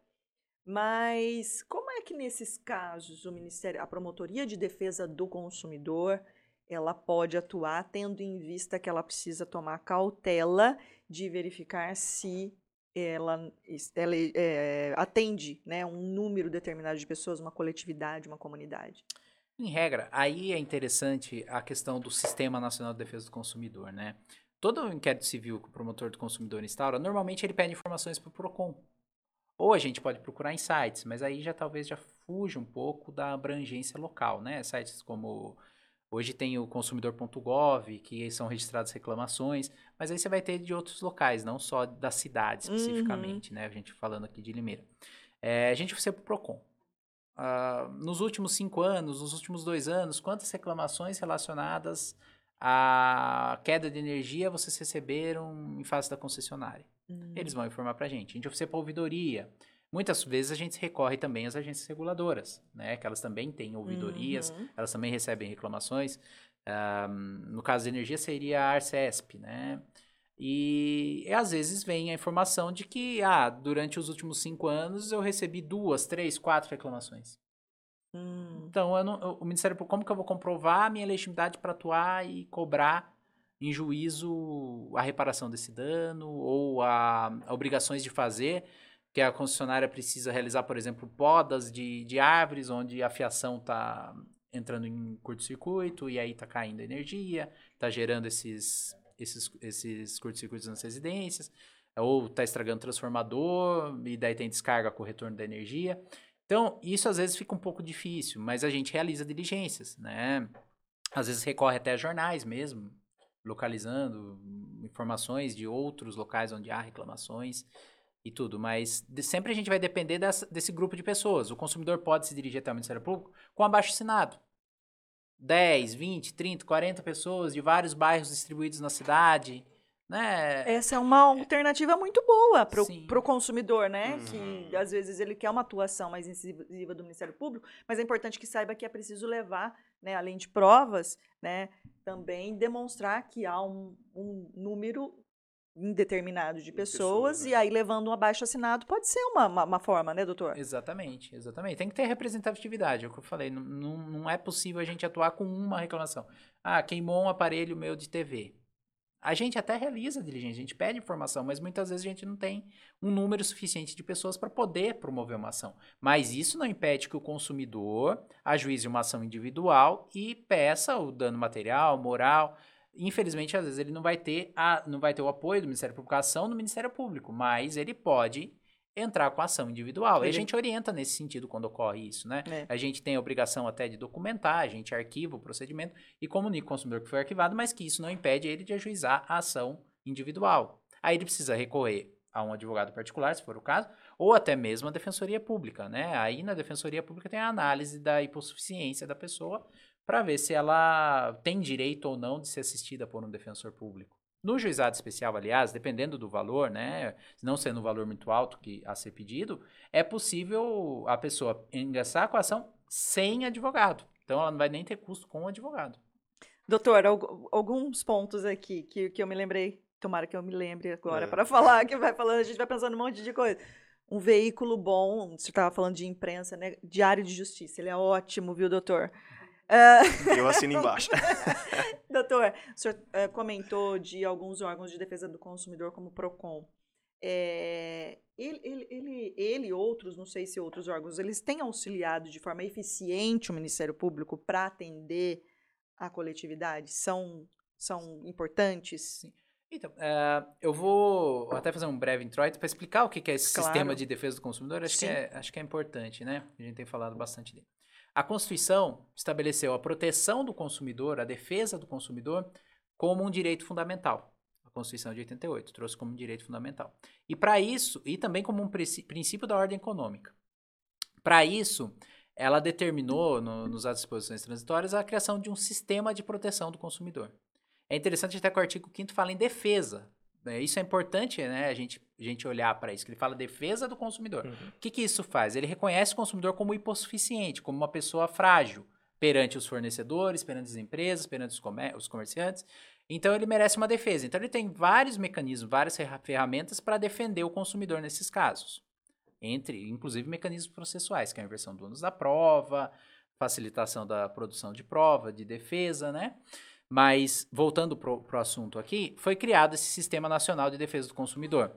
Mas como é que nesses casos o Ministério, a Promotoria de Defesa do Consumidor, ela pode atuar tendo em vista que ela precisa tomar cautela de verificar se ela, ela é, atende né, um número determinado de pessoas, uma coletividade, uma comunidade. Em regra, aí é interessante a questão do Sistema Nacional de Defesa do Consumidor, né? Todo inquérito civil que o promotor do consumidor instaura, normalmente ele pede informações para o PROCON. Ou a gente pode procurar em sites, mas aí já talvez já fuja um pouco da abrangência local, né? Sites como hoje tem o consumidor.gov, que são registradas reclamações, mas aí você vai ter de outros locais, não só da cidade especificamente, uhum. né? A gente falando aqui de Limeira. É, a gente ser para o PROCON. Uh, nos últimos cinco anos, nos últimos dois anos, quantas reclamações relacionadas à queda de energia vocês receberam em face da concessionária? Hum. Eles vão informar para a gente. A gente oferece para ouvidoria. Muitas vezes a gente recorre também às agências reguladoras, né? Que elas também têm ouvidorias, uhum. elas também recebem reclamações. Um, no caso de energia seria a Arcesp, né? E, e, às vezes vem a informação de que, ah, durante os últimos cinco anos eu recebi duas, três, quatro reclamações. Hum. Então, eu não, eu, o Ministério Público, como que eu vou comprovar a minha legitimidade para atuar e cobrar em juízo a reparação desse dano ou a, a obrigações de fazer? Que a concessionária precisa realizar, por exemplo, podas de, de árvores, onde a fiação está entrando em curto-circuito e aí está caindo energia, está gerando esses esses, esses curtos-circuitos nas residências, ou está estragando o transformador, e daí tem descarga com o retorno da energia. Então, isso às vezes fica um pouco difícil, mas a gente realiza diligências, né? Às vezes recorre até a jornais mesmo, localizando informações de outros locais onde há reclamações e tudo, mas de, sempre a gente vai depender dessa, desse grupo de pessoas. O consumidor pode se dirigir até o Ministério Público com abaixo assinado. 10, 20, 30, 40 pessoas de vários bairros distribuídos na cidade. Né? Essa é uma alternativa muito boa para o consumidor, né? Uhum. Que às vezes ele quer uma atuação mais incisiva do Ministério Público, mas é importante que saiba que é preciso levar, né, além de provas, né, também demonstrar que há um, um número indeterminado de pessoas, né? e aí levando um abaixo assinado pode ser uma, uma, uma, forma, né, doutor? Exatamente, exatamente. Tem que ter representatividade, é o que eu falei. Não, não, não é possível a gente atuar com uma reclamação. Ah, queimou um aparelho meu de TV. A gente até realiza a diligência, a gente pede informação, mas muitas vezes a gente não tem um número suficiente de pessoas para poder promover uma ação. Mas isso não impede que o consumidor ajuize uma ação individual e peça o dano material, moral, Infelizmente, às vezes ele não vai ter a, não vai ter o apoio do Ministério Público, a ação do Ministério Público, mas ele pode entrar com ação individual. Ele... E a gente orienta nesse sentido quando ocorre isso, né? É. A gente tem a obrigação até de documentar, a gente arquiva o procedimento e comunica o consumidor que foi arquivado, mas que isso não impede ele de ajuizar a ação individual. Aí ele precisa recorrer a um advogado particular, se for o caso, ou até mesmo a defensoria pública, né? Aí na defensoria pública tem a análise da hipossuficiência da pessoa para ver se ela tem direito ou não de ser assistida por um defensor público. No juizado especial, aliás, dependendo do valor, né, não sendo um valor muito alto que a ser pedido, é possível a pessoa ingressar com a ação sem advogado. Então, ela não vai nem ter custo com o advogado. Doutor, alguns pontos aqui que, que eu me lembrei, tomara que eu me lembre agora é. para falar, que vai falando, a gente vai pensando um monte de coisa. Um veículo bom, você estava falando de imprensa, né? Diário de Justiça, ele é ótimo, viu, doutor? Uh... Eu assino embaixo. Doutor, o senhor uh, comentou de alguns órgãos de defesa do consumidor, como o PROCON. É, ele, ele, ele, ele, outros, não sei se outros órgãos, eles têm auxiliado de forma eficiente o Ministério Público para atender a coletividade? São, são importantes? Então, uh, eu vou até fazer um breve introito para explicar o que é esse claro. sistema de defesa do consumidor. Acho que, é, acho que é importante, né? A gente tem falado bastante dele. A Constituição estabeleceu a proteção do consumidor, a defesa do consumidor, como um direito fundamental. A Constituição de 88 trouxe como um direito fundamental. E para isso, e também como um princípio da ordem econômica. Para isso, ela determinou, no, nos atos de disposições transitórias, a criação de um sistema de proteção do consumidor. É interessante até que o artigo 5 fala em defesa é, isso é importante, né? A gente, a gente olhar para isso. Que ele fala defesa do consumidor. Uhum. O que, que isso faz? Ele reconhece o consumidor como hipossuficiente, como uma pessoa frágil perante os fornecedores, perante as empresas, perante os, comer os comerciantes. Então ele merece uma defesa. Então ele tem vários mecanismos, várias ferramentas para defender o consumidor nesses casos. Entre, inclusive, mecanismos processuais, que é a inversão do ônus da prova, facilitação da produção de prova, de defesa, né? Mas, voltando para o assunto aqui, foi criado esse Sistema Nacional de Defesa do Consumidor.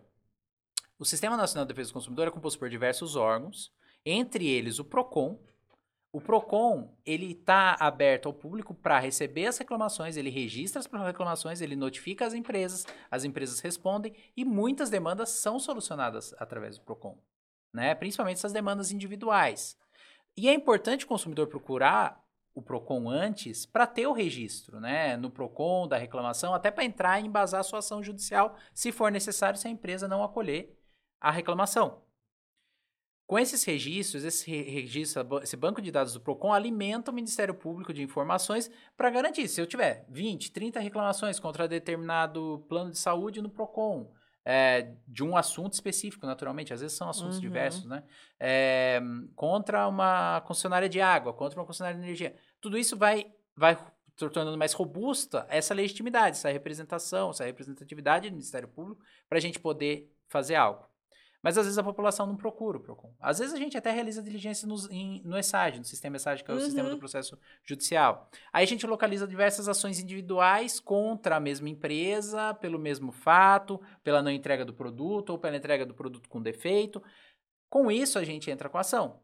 O Sistema Nacional de Defesa do Consumidor é composto por diversos órgãos, entre eles o PROCON, o Procon, ele está aberto ao público para receber as reclamações, ele registra as reclamações, ele notifica as empresas, as empresas respondem e muitas demandas são solucionadas através do Procon, né? Principalmente essas demandas individuais. E é importante o consumidor procurar o Procon antes para ter o registro, né, no Procon da reclamação, até para entrar e embasar a sua ação judicial, se for necessário, se a empresa não acolher a reclamação. Com esses registros, esse registro, esse banco de dados do PROCON alimenta o Ministério Público de Informações para garantir, se eu tiver 20, 30 reclamações contra determinado plano de saúde no PROCON, é, de um assunto específico, naturalmente, às vezes são assuntos uhum. diversos, né? É, contra uma concessionária de água, contra uma concessionária de energia. Tudo isso vai, vai tornando mais robusta essa legitimidade, essa representação, essa representatividade do Ministério Público para a gente poder fazer algo. Mas às vezes a população não procura o PROCON. Às vezes a gente até realiza diligência no, em, no ESAG, no sistema ESAG, que é o uhum. sistema do processo judicial. Aí a gente localiza diversas ações individuais contra a mesma empresa, pelo mesmo fato, pela não entrega do produto ou pela entrega do produto com defeito. Com isso, a gente entra com a ação.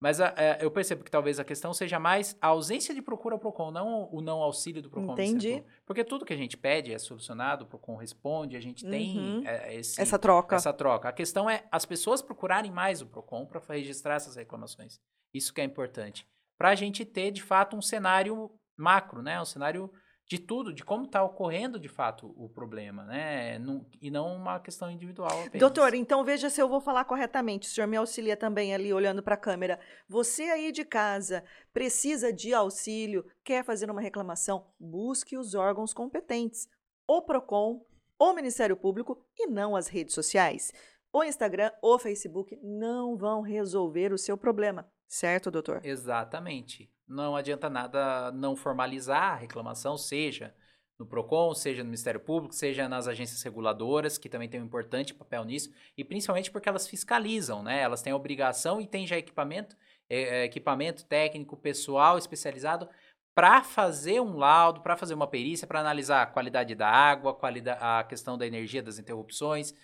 Mas a, a, eu percebo que talvez a questão seja mais a ausência de procura ao PROCON, não o não auxílio do PROCON. Entendi. Porque tudo que a gente pede é solucionado, o PROCON responde, a gente tem uhum. é, esse, essa troca. Essa troca. A questão é as pessoas procurarem mais o PROCON para registrar essas reclamações. Isso que é importante. Para a gente ter, de fato, um cenário macro, né? um cenário de tudo, de como está ocorrendo de fato o problema, né? e não uma questão individual. Apenas. Doutor, então veja se eu vou falar corretamente. O senhor me auxilia também ali olhando para a câmera. Você aí de casa precisa de auxílio, quer fazer uma reclamação, busque os órgãos competentes, o PROCON, o Ministério Público e não as redes sociais. O Instagram, o Facebook não vão resolver o seu problema, certo, doutor? Exatamente não adianta nada não formalizar a reclamação, seja no PROCON, seja no Ministério Público, seja nas agências reguladoras, que também tem um importante papel nisso, e principalmente porque elas fiscalizam, né? Elas têm obrigação e têm já equipamento, é, equipamento técnico, pessoal especializado para fazer um laudo, para fazer uma perícia, para analisar a qualidade da água, a, qualidade, a questão da energia das interrupções,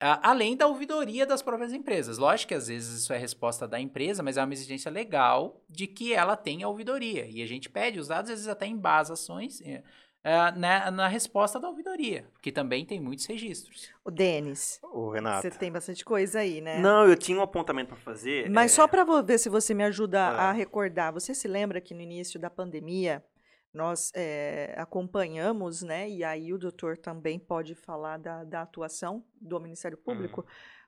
além da ouvidoria das próprias empresas. Lógico que às vezes isso é resposta da empresa, mas é uma exigência legal de que ela tenha ouvidoria. E a gente pede os dados, às vezes até em basações, é, é, na, na, resposta da ouvidoria, que também tem muitos registros. O Denis. O Renato. Você tem bastante coisa aí, né? Não, eu tinha um apontamento para fazer. Mas é... só para ver se você me ajuda ah. a recordar. Você se lembra que no início da pandemia nós é, acompanhamos, né? E aí o doutor também pode falar da, da atuação do Ministério Público. Uhum.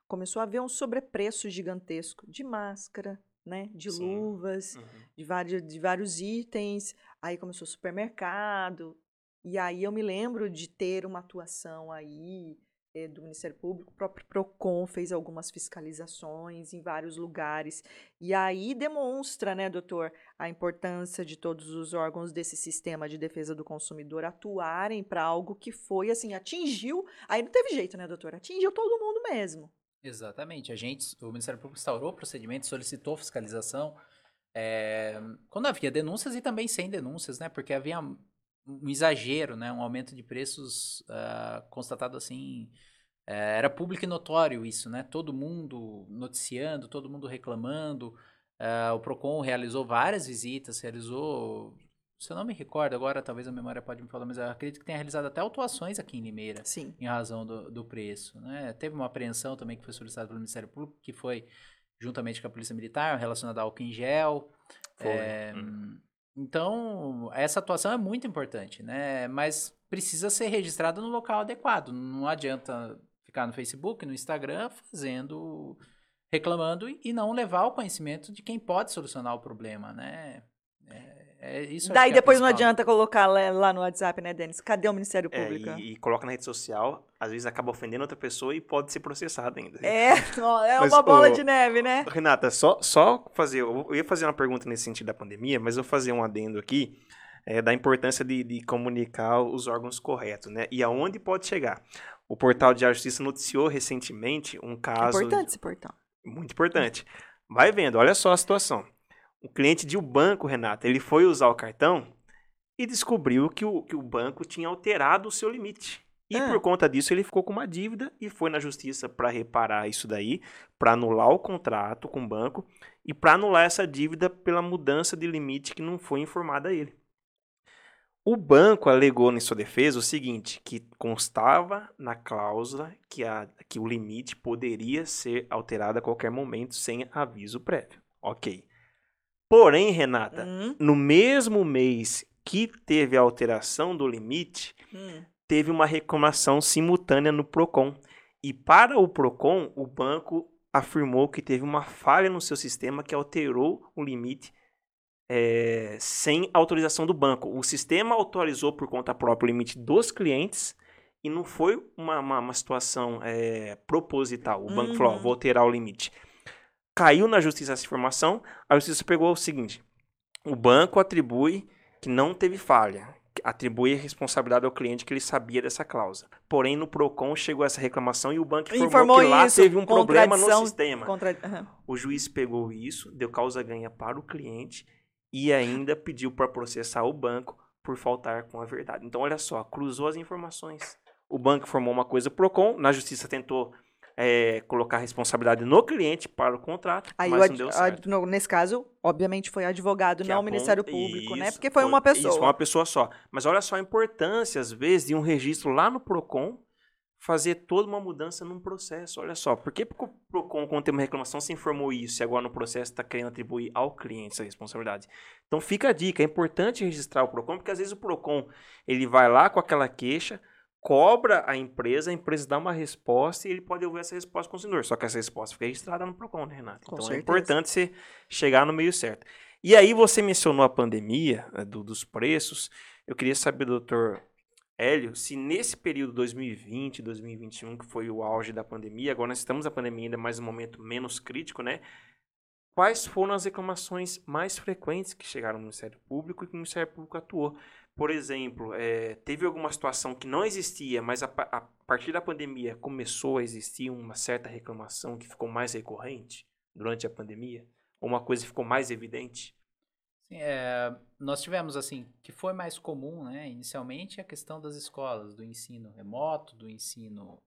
Começou a haver um sobrepreço gigantesco de máscara, né? De Sim. luvas, uhum. de, vários, de vários itens. Aí começou o supermercado. E aí eu me lembro de ter uma atuação aí do Ministério Público, o próprio PROCON fez algumas fiscalizações em vários lugares. E aí demonstra, né, doutor, a importância de todos os órgãos desse sistema de defesa do consumidor atuarem para algo que foi, assim, atingiu. Aí não teve jeito, né, doutor? Atingiu todo mundo mesmo. Exatamente. A gente, o Ministério Público instaurou o procedimento, solicitou fiscalização. É, quando havia denúncias e também sem denúncias, né? Porque havia um exagero, né? Um aumento de preços uh, constatado assim. Uh, era público e notório isso, né? Todo mundo noticiando, todo mundo reclamando. Uh, o Procon realizou várias visitas, realizou, se eu não me recordo agora, talvez a memória pode me falar, mas eu acredito que tenha realizado até autuações aqui em Limeira, Sim. em razão do, do preço, né? Teve uma apreensão também que foi solicitada pelo Ministério Público, que foi juntamente com a Polícia Militar, relacionada ao álcool em gel. Foi. É, hum. Então, essa atuação é muito importante, né? Mas precisa ser registrada no local adequado. Não adianta ficar no Facebook, no Instagram, fazendo, reclamando e não levar o conhecimento de quem pode solucionar o problema, né? É, É, isso Daí é depois não adianta colocar lá, no WhatsApp, né, Denis? Cadê o Ministério É, Público? e, e coloca na rede social, às vezes acaba ofendendo outra pessoa e pode ser processado ainda. É, é Mas, uma bola ô, de neve, né? Renata, só, só fazer. Eu ia fazer uma pergunta nesse sentido da pandemia, mas eu vou fazer um adendo aqui é, da importância de, de comunicar os órgãos corretos, né? E aonde pode chegar. O portal de Justiça noticiou recentemente um É caso. importante esse portal. Muito importante. Vai vendo, olha só a situação. O cliente de um banco, Renata, ele foi usar o cartão e descobriu que o, que o banco tinha alterado o seu limite. E Ah. por conta disso ele ficou com uma dívida e foi na justiça para reparar isso daí, para anular o contrato com o banco e para anular essa dívida pela mudança de limite que não foi informada a ele. O banco alegou em sua defesa o seguinte, que constava na cláusula que, a, que o limite poderia ser alterado a qualquer momento sem aviso prévio. Ok. Porém, Renata, Hum, no mesmo mês que teve a alteração do limite, hum. teve uma reclamação simultânea no Procon. E para o Procon, o banco afirmou que teve uma falha no seu sistema que alterou o limite é, sem autorização do banco. O sistema autorizou por conta própria o limite dos clientes e não foi uma, uma, uma situação é, proposital. O banco falou, ó, Uhum. vou alterar o limite. Caiu na justiça essa informação, a justiça pegou o seguinte, o banco atribui que não teve falha, atribui a responsabilidade ao cliente que ele sabia dessa cláusula. Porém, no PROCON chegou essa reclamação e o banco informou, Informou que lá isso, teve um problema no sistema. Contra... aham. O juiz pegou isso, deu causa ganha para o cliente e ainda pediu para processar o banco por faltar com a verdade. Então, olha só, cruzou as informações. O banco formou uma coisa PROCON, na justiça tentou é, colocar a responsabilidade no cliente para o contrato, Aí, mas o não deu certo. no- nesse caso, obviamente foi advogado, Que não a o Ministério Público, né? Isso, Porque foi, uma pessoa. Isso, foi uma pessoa só. Mas olha só a importância, às vezes, de um registro lá no PROCON fazer toda uma mudança num processo. Olha só, por que o PROCON, quando tem uma reclamação, se informou isso e agora no processo está querendo atribuir ao cliente essa responsabilidade? Então fica a dica, é importante registrar o PROCON, porque às vezes o PROCON ele vai lá com aquela queixa, cobra a empresa, a empresa dá uma resposta e ele pode ouvir essa resposta com o consumidor. Só que essa resposta fica registrada no PROCON, né, Renato? Com então certeza. é importante você chegar no meio certo. E aí você mencionou a pandemia né, do- dos preços. Eu queria saber, doutor Hélio, se nesse período 2020, 2021, que foi o auge da pandemia, agora nós estamos na pandemia ainda mais um momento menos crítico, né? Quais foram as reclamações mais frequentes que chegaram no Ministério Público e que o Ministério Público atuou? Por exemplo, eh, teve alguma situação que não existia, mas a, a partir da pandemia começou a existir uma certa reclamação que ficou mais recorrente durante a pandemia? Ou uma coisa ficou mais evidente? Sim, é, nós tivemos, assim, que foi mais comum, né, inicialmente, a questão das escolas, do ensino remoto, do ensino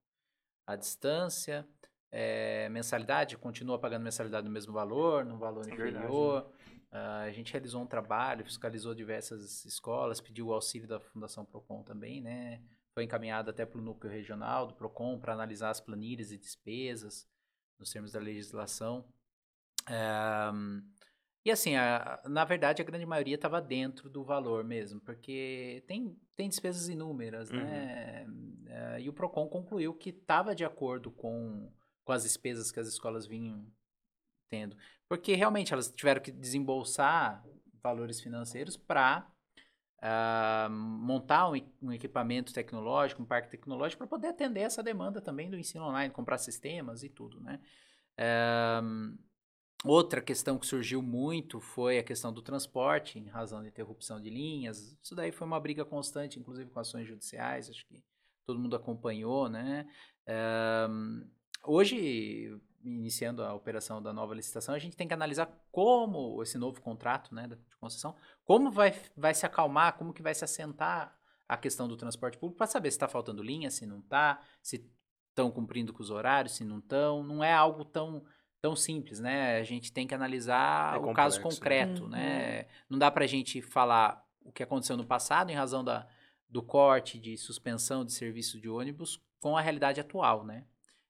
à distância, é, mensalidade, continua pagando mensalidade no mesmo valor, no valor É verdade, inferior. Ah, a gente realizou um trabalho, fiscalizou diversas escolas, pediu o auxílio da Fundação Procon também, né, foi encaminhado até para o núcleo regional do Procon para analisar as planilhas e despesas nos termos da legislação. E assim, a- na verdade, a grande maioria estava dentro do valor mesmo, porque tem, tem despesas inúmeras, Uhum. né? E o PROCON concluiu que estava de acordo com, com as despesas que as escolas vinham tendo. Porque realmente elas tiveram que desembolsar valores financeiros para montar um, um equipamento tecnológico, um parque tecnológico, para poder atender essa demanda também do ensino online, comprar sistemas e tudo, né? Eh, Outra questão que surgiu muito foi a questão do transporte, em razão da interrupção de linhas. Isso daí foi uma briga constante, inclusive com ações judiciais, acho que todo mundo acompanhou, né? Ehm, hoje, iniciando a operação da nova licitação, a gente tem que analisar como esse novo contrato né, de concessão, como vai, vai se acalmar, como que vai se assentar a questão do transporte público, para saber se está faltando linha, se não está, se estão cumprindo com os horários, se não estão. Não é algo tão tão simples, né? A gente tem que analisar É o caso complexo, concreto, Uhum. né? Não dá pra gente falar o que aconteceu no passado em razão da, do corte de suspensão de serviço de ônibus com a realidade atual, né?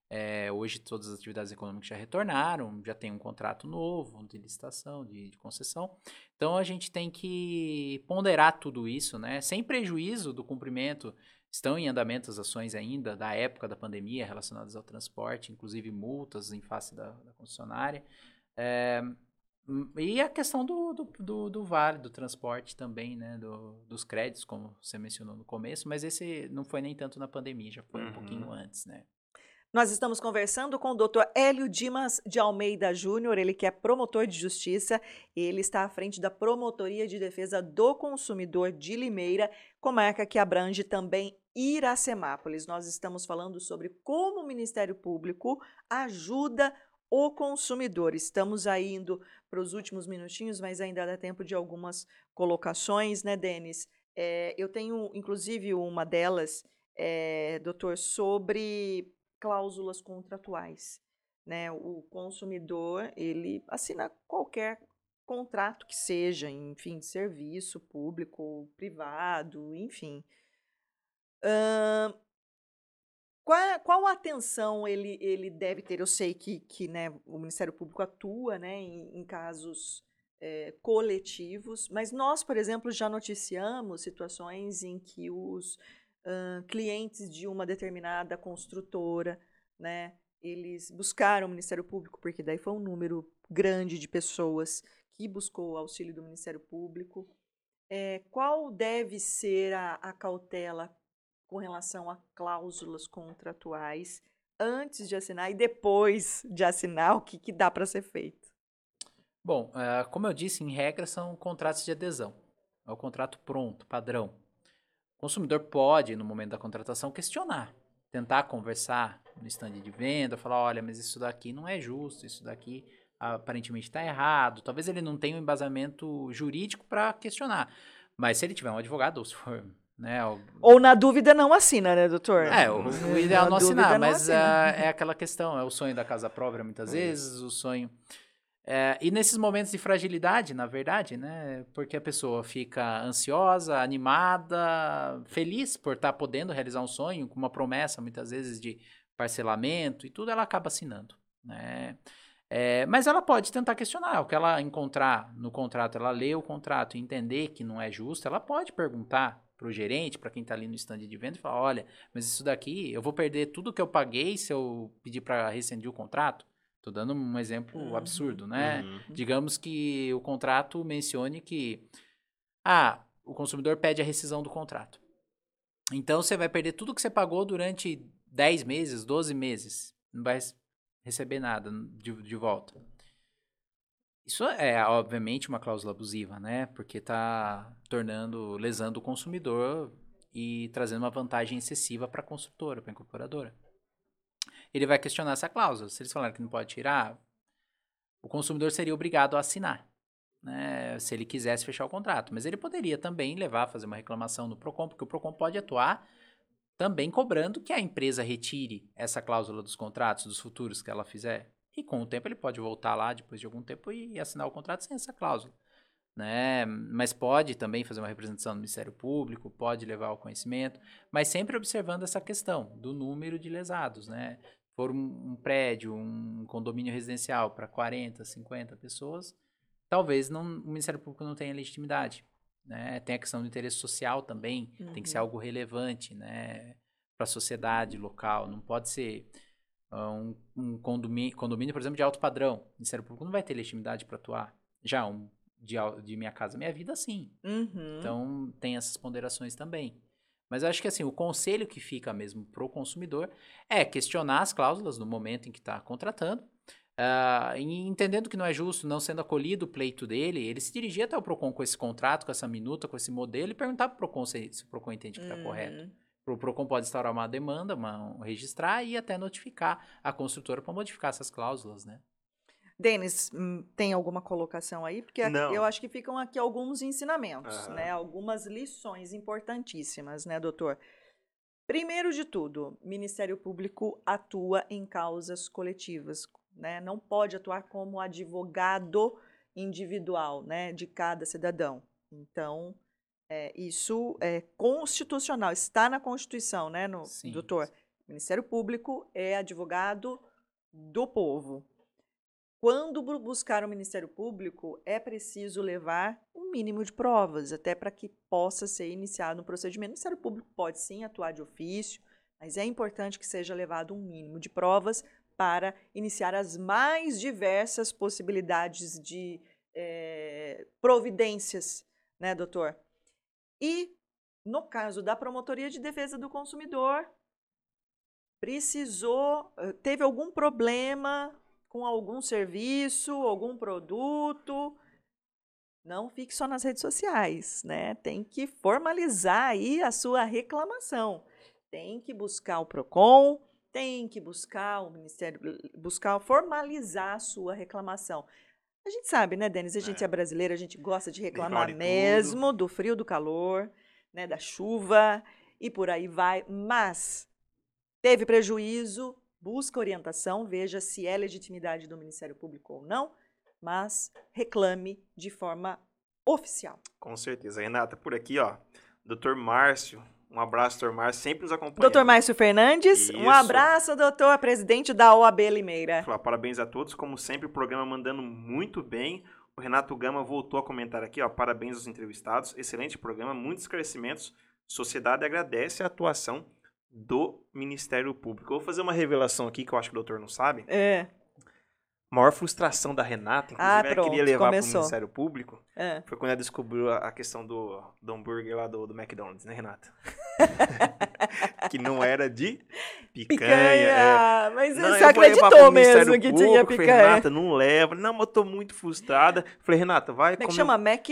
É, hoje todas as atividades econômicas já retornaram, já tem um contrato novo de licitação, de, de concessão. Então a gente tem que ponderar tudo isso, né? Sem prejuízo do cumprimento Estão em andamento as ações ainda da época da pandemia relacionadas ao transporte, inclusive multas em face da, da concessionária. É, e a questão do, do, do, do vale, do transporte também, né? Do, dos créditos, como você mencionou no começo, mas esse não foi nem tanto na pandemia, já foi uhum. um pouquinho antes, né? Nós estamos conversando com o Dr. Hélio Dimas de Almeida Júnior, ele que é promotor de justiça, ele está à frente da Promotoria de Defesa do Consumidor de Limeira, comarca que abrange também Iracemápolis. Nós estamos falando sobre como o Ministério Público ajuda o consumidor. Estamos aí indo para os últimos minutinhos, mas ainda dá tempo de algumas colocações, né, Denis? É, eu tenho, inclusive, uma delas, é, doutor, sobre cláusulas contratuais. Né? O consumidor ele assina qualquer contrato que seja, enfim, de serviço público, privado, enfim. Uh, qual, qual atenção ele, ele deve ter? Eu sei que, que né, o Ministério Público atua né, em, em casos é, coletivos, mas nós, por exemplo, já noticiamos situações em que os clientes de uma determinada construtora, né, eles buscaram o Ministério Público, porque daí foi um número grande de pessoas que buscou o auxílio do Ministério Público. É, qual deve ser a, a cautela com relação a cláusulas contratuais antes de assinar e depois de assinar, o que, que dá para ser feito? Bom, uh, como eu disse, em regra são contratos de adesão. É o contrato pronto, padrão. O consumidor pode, no momento da contratação, questionar, tentar conversar no estande de venda, falar, olha, mas isso daqui não é justo, isso daqui aparentemente está errado. Talvez ele não tenha um embasamento jurídico para questionar. Mas se ele tiver um advogado, ou se for né, o... Ou na dúvida não assina, né, doutor? É, o, o ideal é não assinar, mas não assina. uh, é aquela questão, é o sonho da casa própria muitas vezes, o sonho é, e nesses momentos de fragilidade, na verdade, né? Porque a pessoa fica ansiosa, animada, feliz por estar tá podendo realizar um sonho, com uma promessa, muitas vezes, de parcelamento e tudo, ela acaba assinando, né? É, mas ela pode tentar questionar. O que ela encontrar no contrato, ela lê o contrato e entender que não é justo, ela pode perguntar para o gerente, para quem está ali no stand de venda, e falar: olha, mas isso daqui eu vou perder tudo que eu paguei se eu pedir para rescindir o contrato. Estou dando um exemplo uhum. absurdo, né? Uhum. Digamos que o contrato mencione que ah, o consumidor pede a rescisão do contrato. Então você vai perder tudo que você pagou durante 10 meses, 12 meses. Não vai receber nada de, de volta. Isso é, obviamente, uma cláusula abusiva, né? Porque está tornando, lesando o consumidor e trazendo uma vantagem excessiva para a construtora, para a incorporadora ele vai questionar essa cláusula. Se eles falarem que não pode tirar, o consumidor seria obrigado a assinar, né, se ele quisesse fechar o contrato. Mas ele poderia também levar, fazer uma reclamação no PROCON, porque o PROCON pode atuar também cobrando que a empresa retire essa cláusula dos contratos, dos futuros que ela fizer. E com o tempo ele pode voltar lá depois de algum tempo e assinar o contrato sem essa cláusula. Né? Mas pode também fazer uma representação no Ministério Público, pode levar ao conhecimento, mas sempre observando essa questão do número de lesados, né? For um, um prédio, um condomínio residencial para 40, 50 pessoas, talvez não, o Ministério Público não tenha legitimidade. Né? Tem a questão do interesse social também, uhum. tem que ser uhum. algo relevante né? para a sociedade local, não pode ser uh, um, um condomínio, condomínio, por exemplo, de alto padrão. O Ministério Público não vai ter legitimidade para atuar. Já um de, de Minha Casa Minha Vida, sim. Uhum. Então, tem essas ponderações também. Mas eu acho que assim, o conselho que fica mesmo para o consumidor é questionar as cláusulas no momento em que está contratando. Uh, entendendo que não é justo, não sendo acolhido o pleito dele, ele se dirigir até o PROCON com esse contrato, com essa minuta, com esse modelo e perguntar para o PROCON se, se, o PROCON entende que está uhum. correto. O PROCON pode instaurar uma demanda, uma, registrar e até notificar a construtora para modificar essas cláusulas, né? Denis, hum, tem alguma colocação aí? Porque Não. eu acho que ficam aqui alguns ensinamentos, uhum. né? Algumas lições importantíssimas, né, doutor? Primeiro de tudo, Ministério Público atua em causas coletivas, né? Não pode atuar como advogado individual, né, de cada cidadão. Então, é, isso é constitucional, está na Constituição, né, no, sim, doutor? Sim. Ministério Público é advogado do povo, quando buscar o Ministério Público, é preciso levar um mínimo de provas, até para que possa ser iniciado um procedimento. O Ministério Público pode sim atuar de ofício, mas é importante que seja levado um mínimo de provas para iniciar as mais diversas possibilidades de é, providências, né, doutor? E no caso da Promotoria de Defesa do Consumidor, precisou, eh, teve algum problema com algum serviço, algum produto, não fique só nas redes sociais, né? Tem que formalizar aí a sua reclamação. Tem que buscar o Procon, tem que buscar o Ministério, buscar formalizar a sua reclamação. A gente sabe, né, Denis? A gente é, é brasileiro, a gente gosta de reclamar mesmo tudo. do frio, do calor, né, da chuva e por aí vai. Mas teve prejuízo, busca orientação, veja se é legitimidade do Ministério Público ou não, mas reclame de forma oficial. Com certeza. Renata, por aqui, ó, doutor Márcio, um abraço, doutor Márcio, sempre nos acompanha. Doutor Márcio Fernandes, Isso. um abraço, doutor, presidente da OAB Limeira. Falar parabéns a todos, como sempre, o programa mandando muito bem. O Renato Gama voltou a comentar aqui, ó, parabéns aos entrevistados, excelente programa, muitos esclarecimentos. Sociedade agradece a atuação do Ministério Público. Eu vou fazer uma revelação aqui que eu acho que o doutor não sabe. É maior frustração da Renata, inclusive ah, ela queria levar para o Ministério Público, é. foi quando ela descobriu a, questão do, do hambúrguer lá do, do McDonald's, né, Renata? que não era de picanha. picanha é. Mas não, você acreditou mesmo que Público, tinha picanha. Falei, Renata, não leva. Não, mas eu tô muito frustrada. Falei, Renata, vai... Como é que chama? Mac...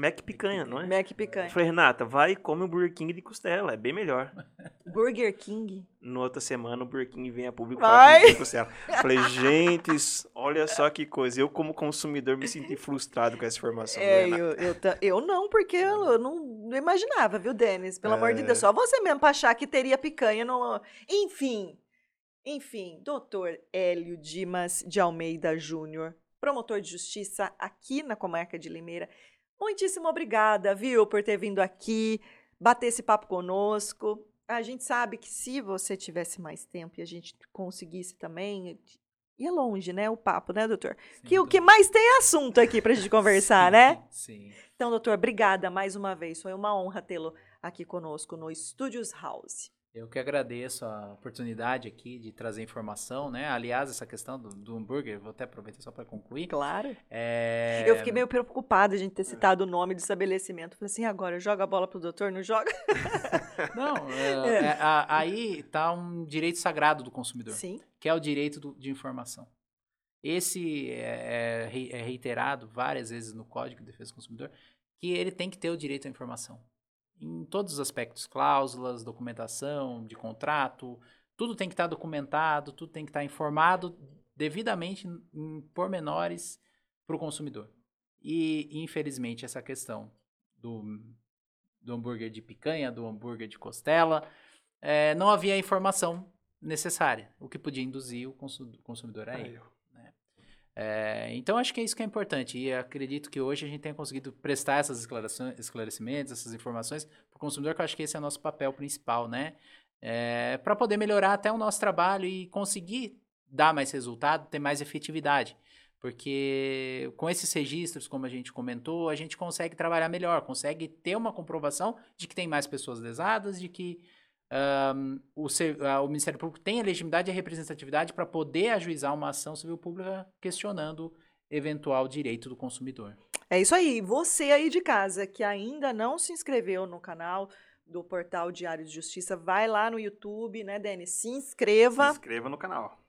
Mac picanha, não é? Mac picanha. Eu falei, Renata, vai e come o Burger King de costela, é bem melhor. Burger King? No outra semana o Burger King vem a público vai. de costela. Falei, gente, olha só que coisa. Eu, como consumidor, me senti frustrado com essa informação. É, eu, eu, eu, não, porque eu não, não imaginava, viu, Denis? Pelo é... amor de Deus, só você mesmo pra achar que teria picanha no... Enfim, enfim, doutor Hélio Dimas de Almeida Júnior, promotor de justiça aqui na comarca de Limeira, Muitíssimo obrigada, viu, por ter vindo aqui, bater esse papo conosco. A gente sabe que se você tivesse mais tempo e a gente conseguisse também, ia longe, né, o papo, né, doutor? Sim, que doutor. o que mais tem é assunto aqui para a gente conversar, sim, né? Sim. Então, doutor, obrigada mais uma vez. Foi uma honra tê-lo aqui conosco no Studios House. Eu que agradeço a oportunidade aqui de trazer informação, né? Aliás, essa questão do, do hambúrguer, vou até aproveitar só para concluir. Claro. É... Eu fiquei meio preocupada de a gente ter citado o nome do estabelecimento. Falei assim, agora joga a bola pro doutor, não joga? não, é, é. É, aí está um direito sagrado do consumidor. Sim. Que é o direito do, de informação. Esse é, é, é reiterado várias vezes no Código de Defesa do Consumidor, que ele tem que ter o direito à informação em todos os aspectos, cláusulas, documentação de contrato, tudo tem que estar documentado, tudo tem que estar informado devidamente em pormenores para o consumidor. E, infelizmente, essa questão do, do hambúrguer de picanha, do hambúrguer de costela, é, não havia a informação necessária, o que podia induzir o consumidor a erro. É, então, acho que é isso que é importante. E acredito que hoje a gente tenha conseguido prestar essas esclarecimentos, essas informações para o consumidor, que eu acho que esse é o nosso papel principal, né? É, para poder melhorar até o nosso trabalho e conseguir dar mais resultado, ter mais efetividade. Porque com esses registros, como a gente comentou, a gente consegue trabalhar melhor, consegue ter uma comprovação de que tem mais pessoas lesadas, de que um, o, o, Ministério Público tem a legitimidade e a representatividade para poder ajuizar uma ação civil pública questionando eventual direito do consumidor. É isso aí. Você aí de casa que ainda não se inscreveu no canal do portal Diário de Justiça, vai lá no YouTube, né, Denis? Se inscreva. Se inscreva no canal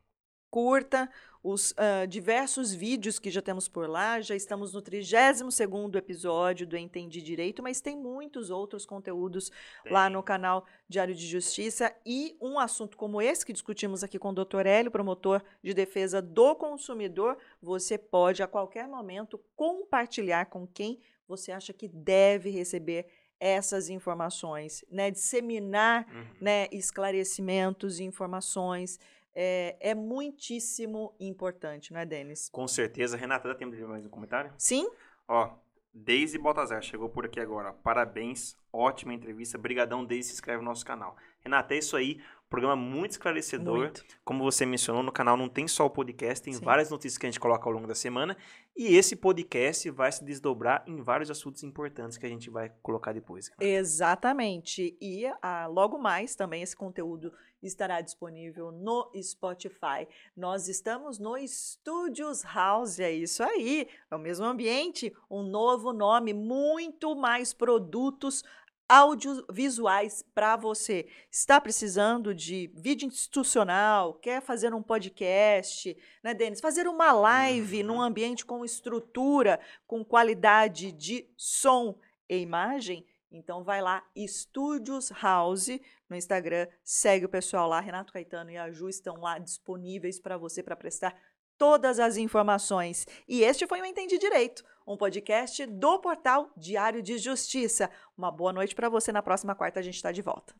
curta os uh, diversos vídeos que já temos por lá. Já estamos no 32º episódio do Entendi Direito, mas tem muitos outros conteúdos tem. lá no canal Diário de Justiça. E um assunto como esse que discutimos aqui com o Dr. Hélio, promotor de defesa do consumidor, você pode a qualquer momento compartilhar com quem você acha que deve receber essas informações, né? Disseminar uhum. né, esclarecimentos e informações é, é muitíssimo importante, não é, Denis? Com certeza. Renata, dá tempo de mais um comentário? Sim. Ó, Deise Baltazar chegou por aqui agora. Parabéns, ótima entrevista. Brigadão, Deise, se inscreve no nosso canal. Renata, é isso aí. Programa muito esclarecedor. Muito. Como você mencionou, no canal não tem só o podcast, tem Sim. várias notícias que a gente coloca ao longo da semana. E esse podcast vai se desdobrar em vários assuntos importantes que a gente vai colocar depois. Exatamente. E ah, logo mais também esse conteúdo estará disponível no Spotify. Nós estamos no Studios House, é isso aí, é o mesmo ambiente, um novo nome, muito mais produtos audiovisuais para você. Está precisando de vídeo institucional, quer fazer um podcast, né, Denis? Fazer uma live num uhum. ambiente com estrutura, com qualidade de som e imagem? Então vai lá, Estúdios House no Instagram, segue o pessoal lá, Renato Caetano e a Ju estão lá disponíveis para você para prestar todas as informações. E este foi o Entendi Direito, um podcast do portal Diário de Justiça. Uma boa noite para você. Na próxima quarta a gente está de volta.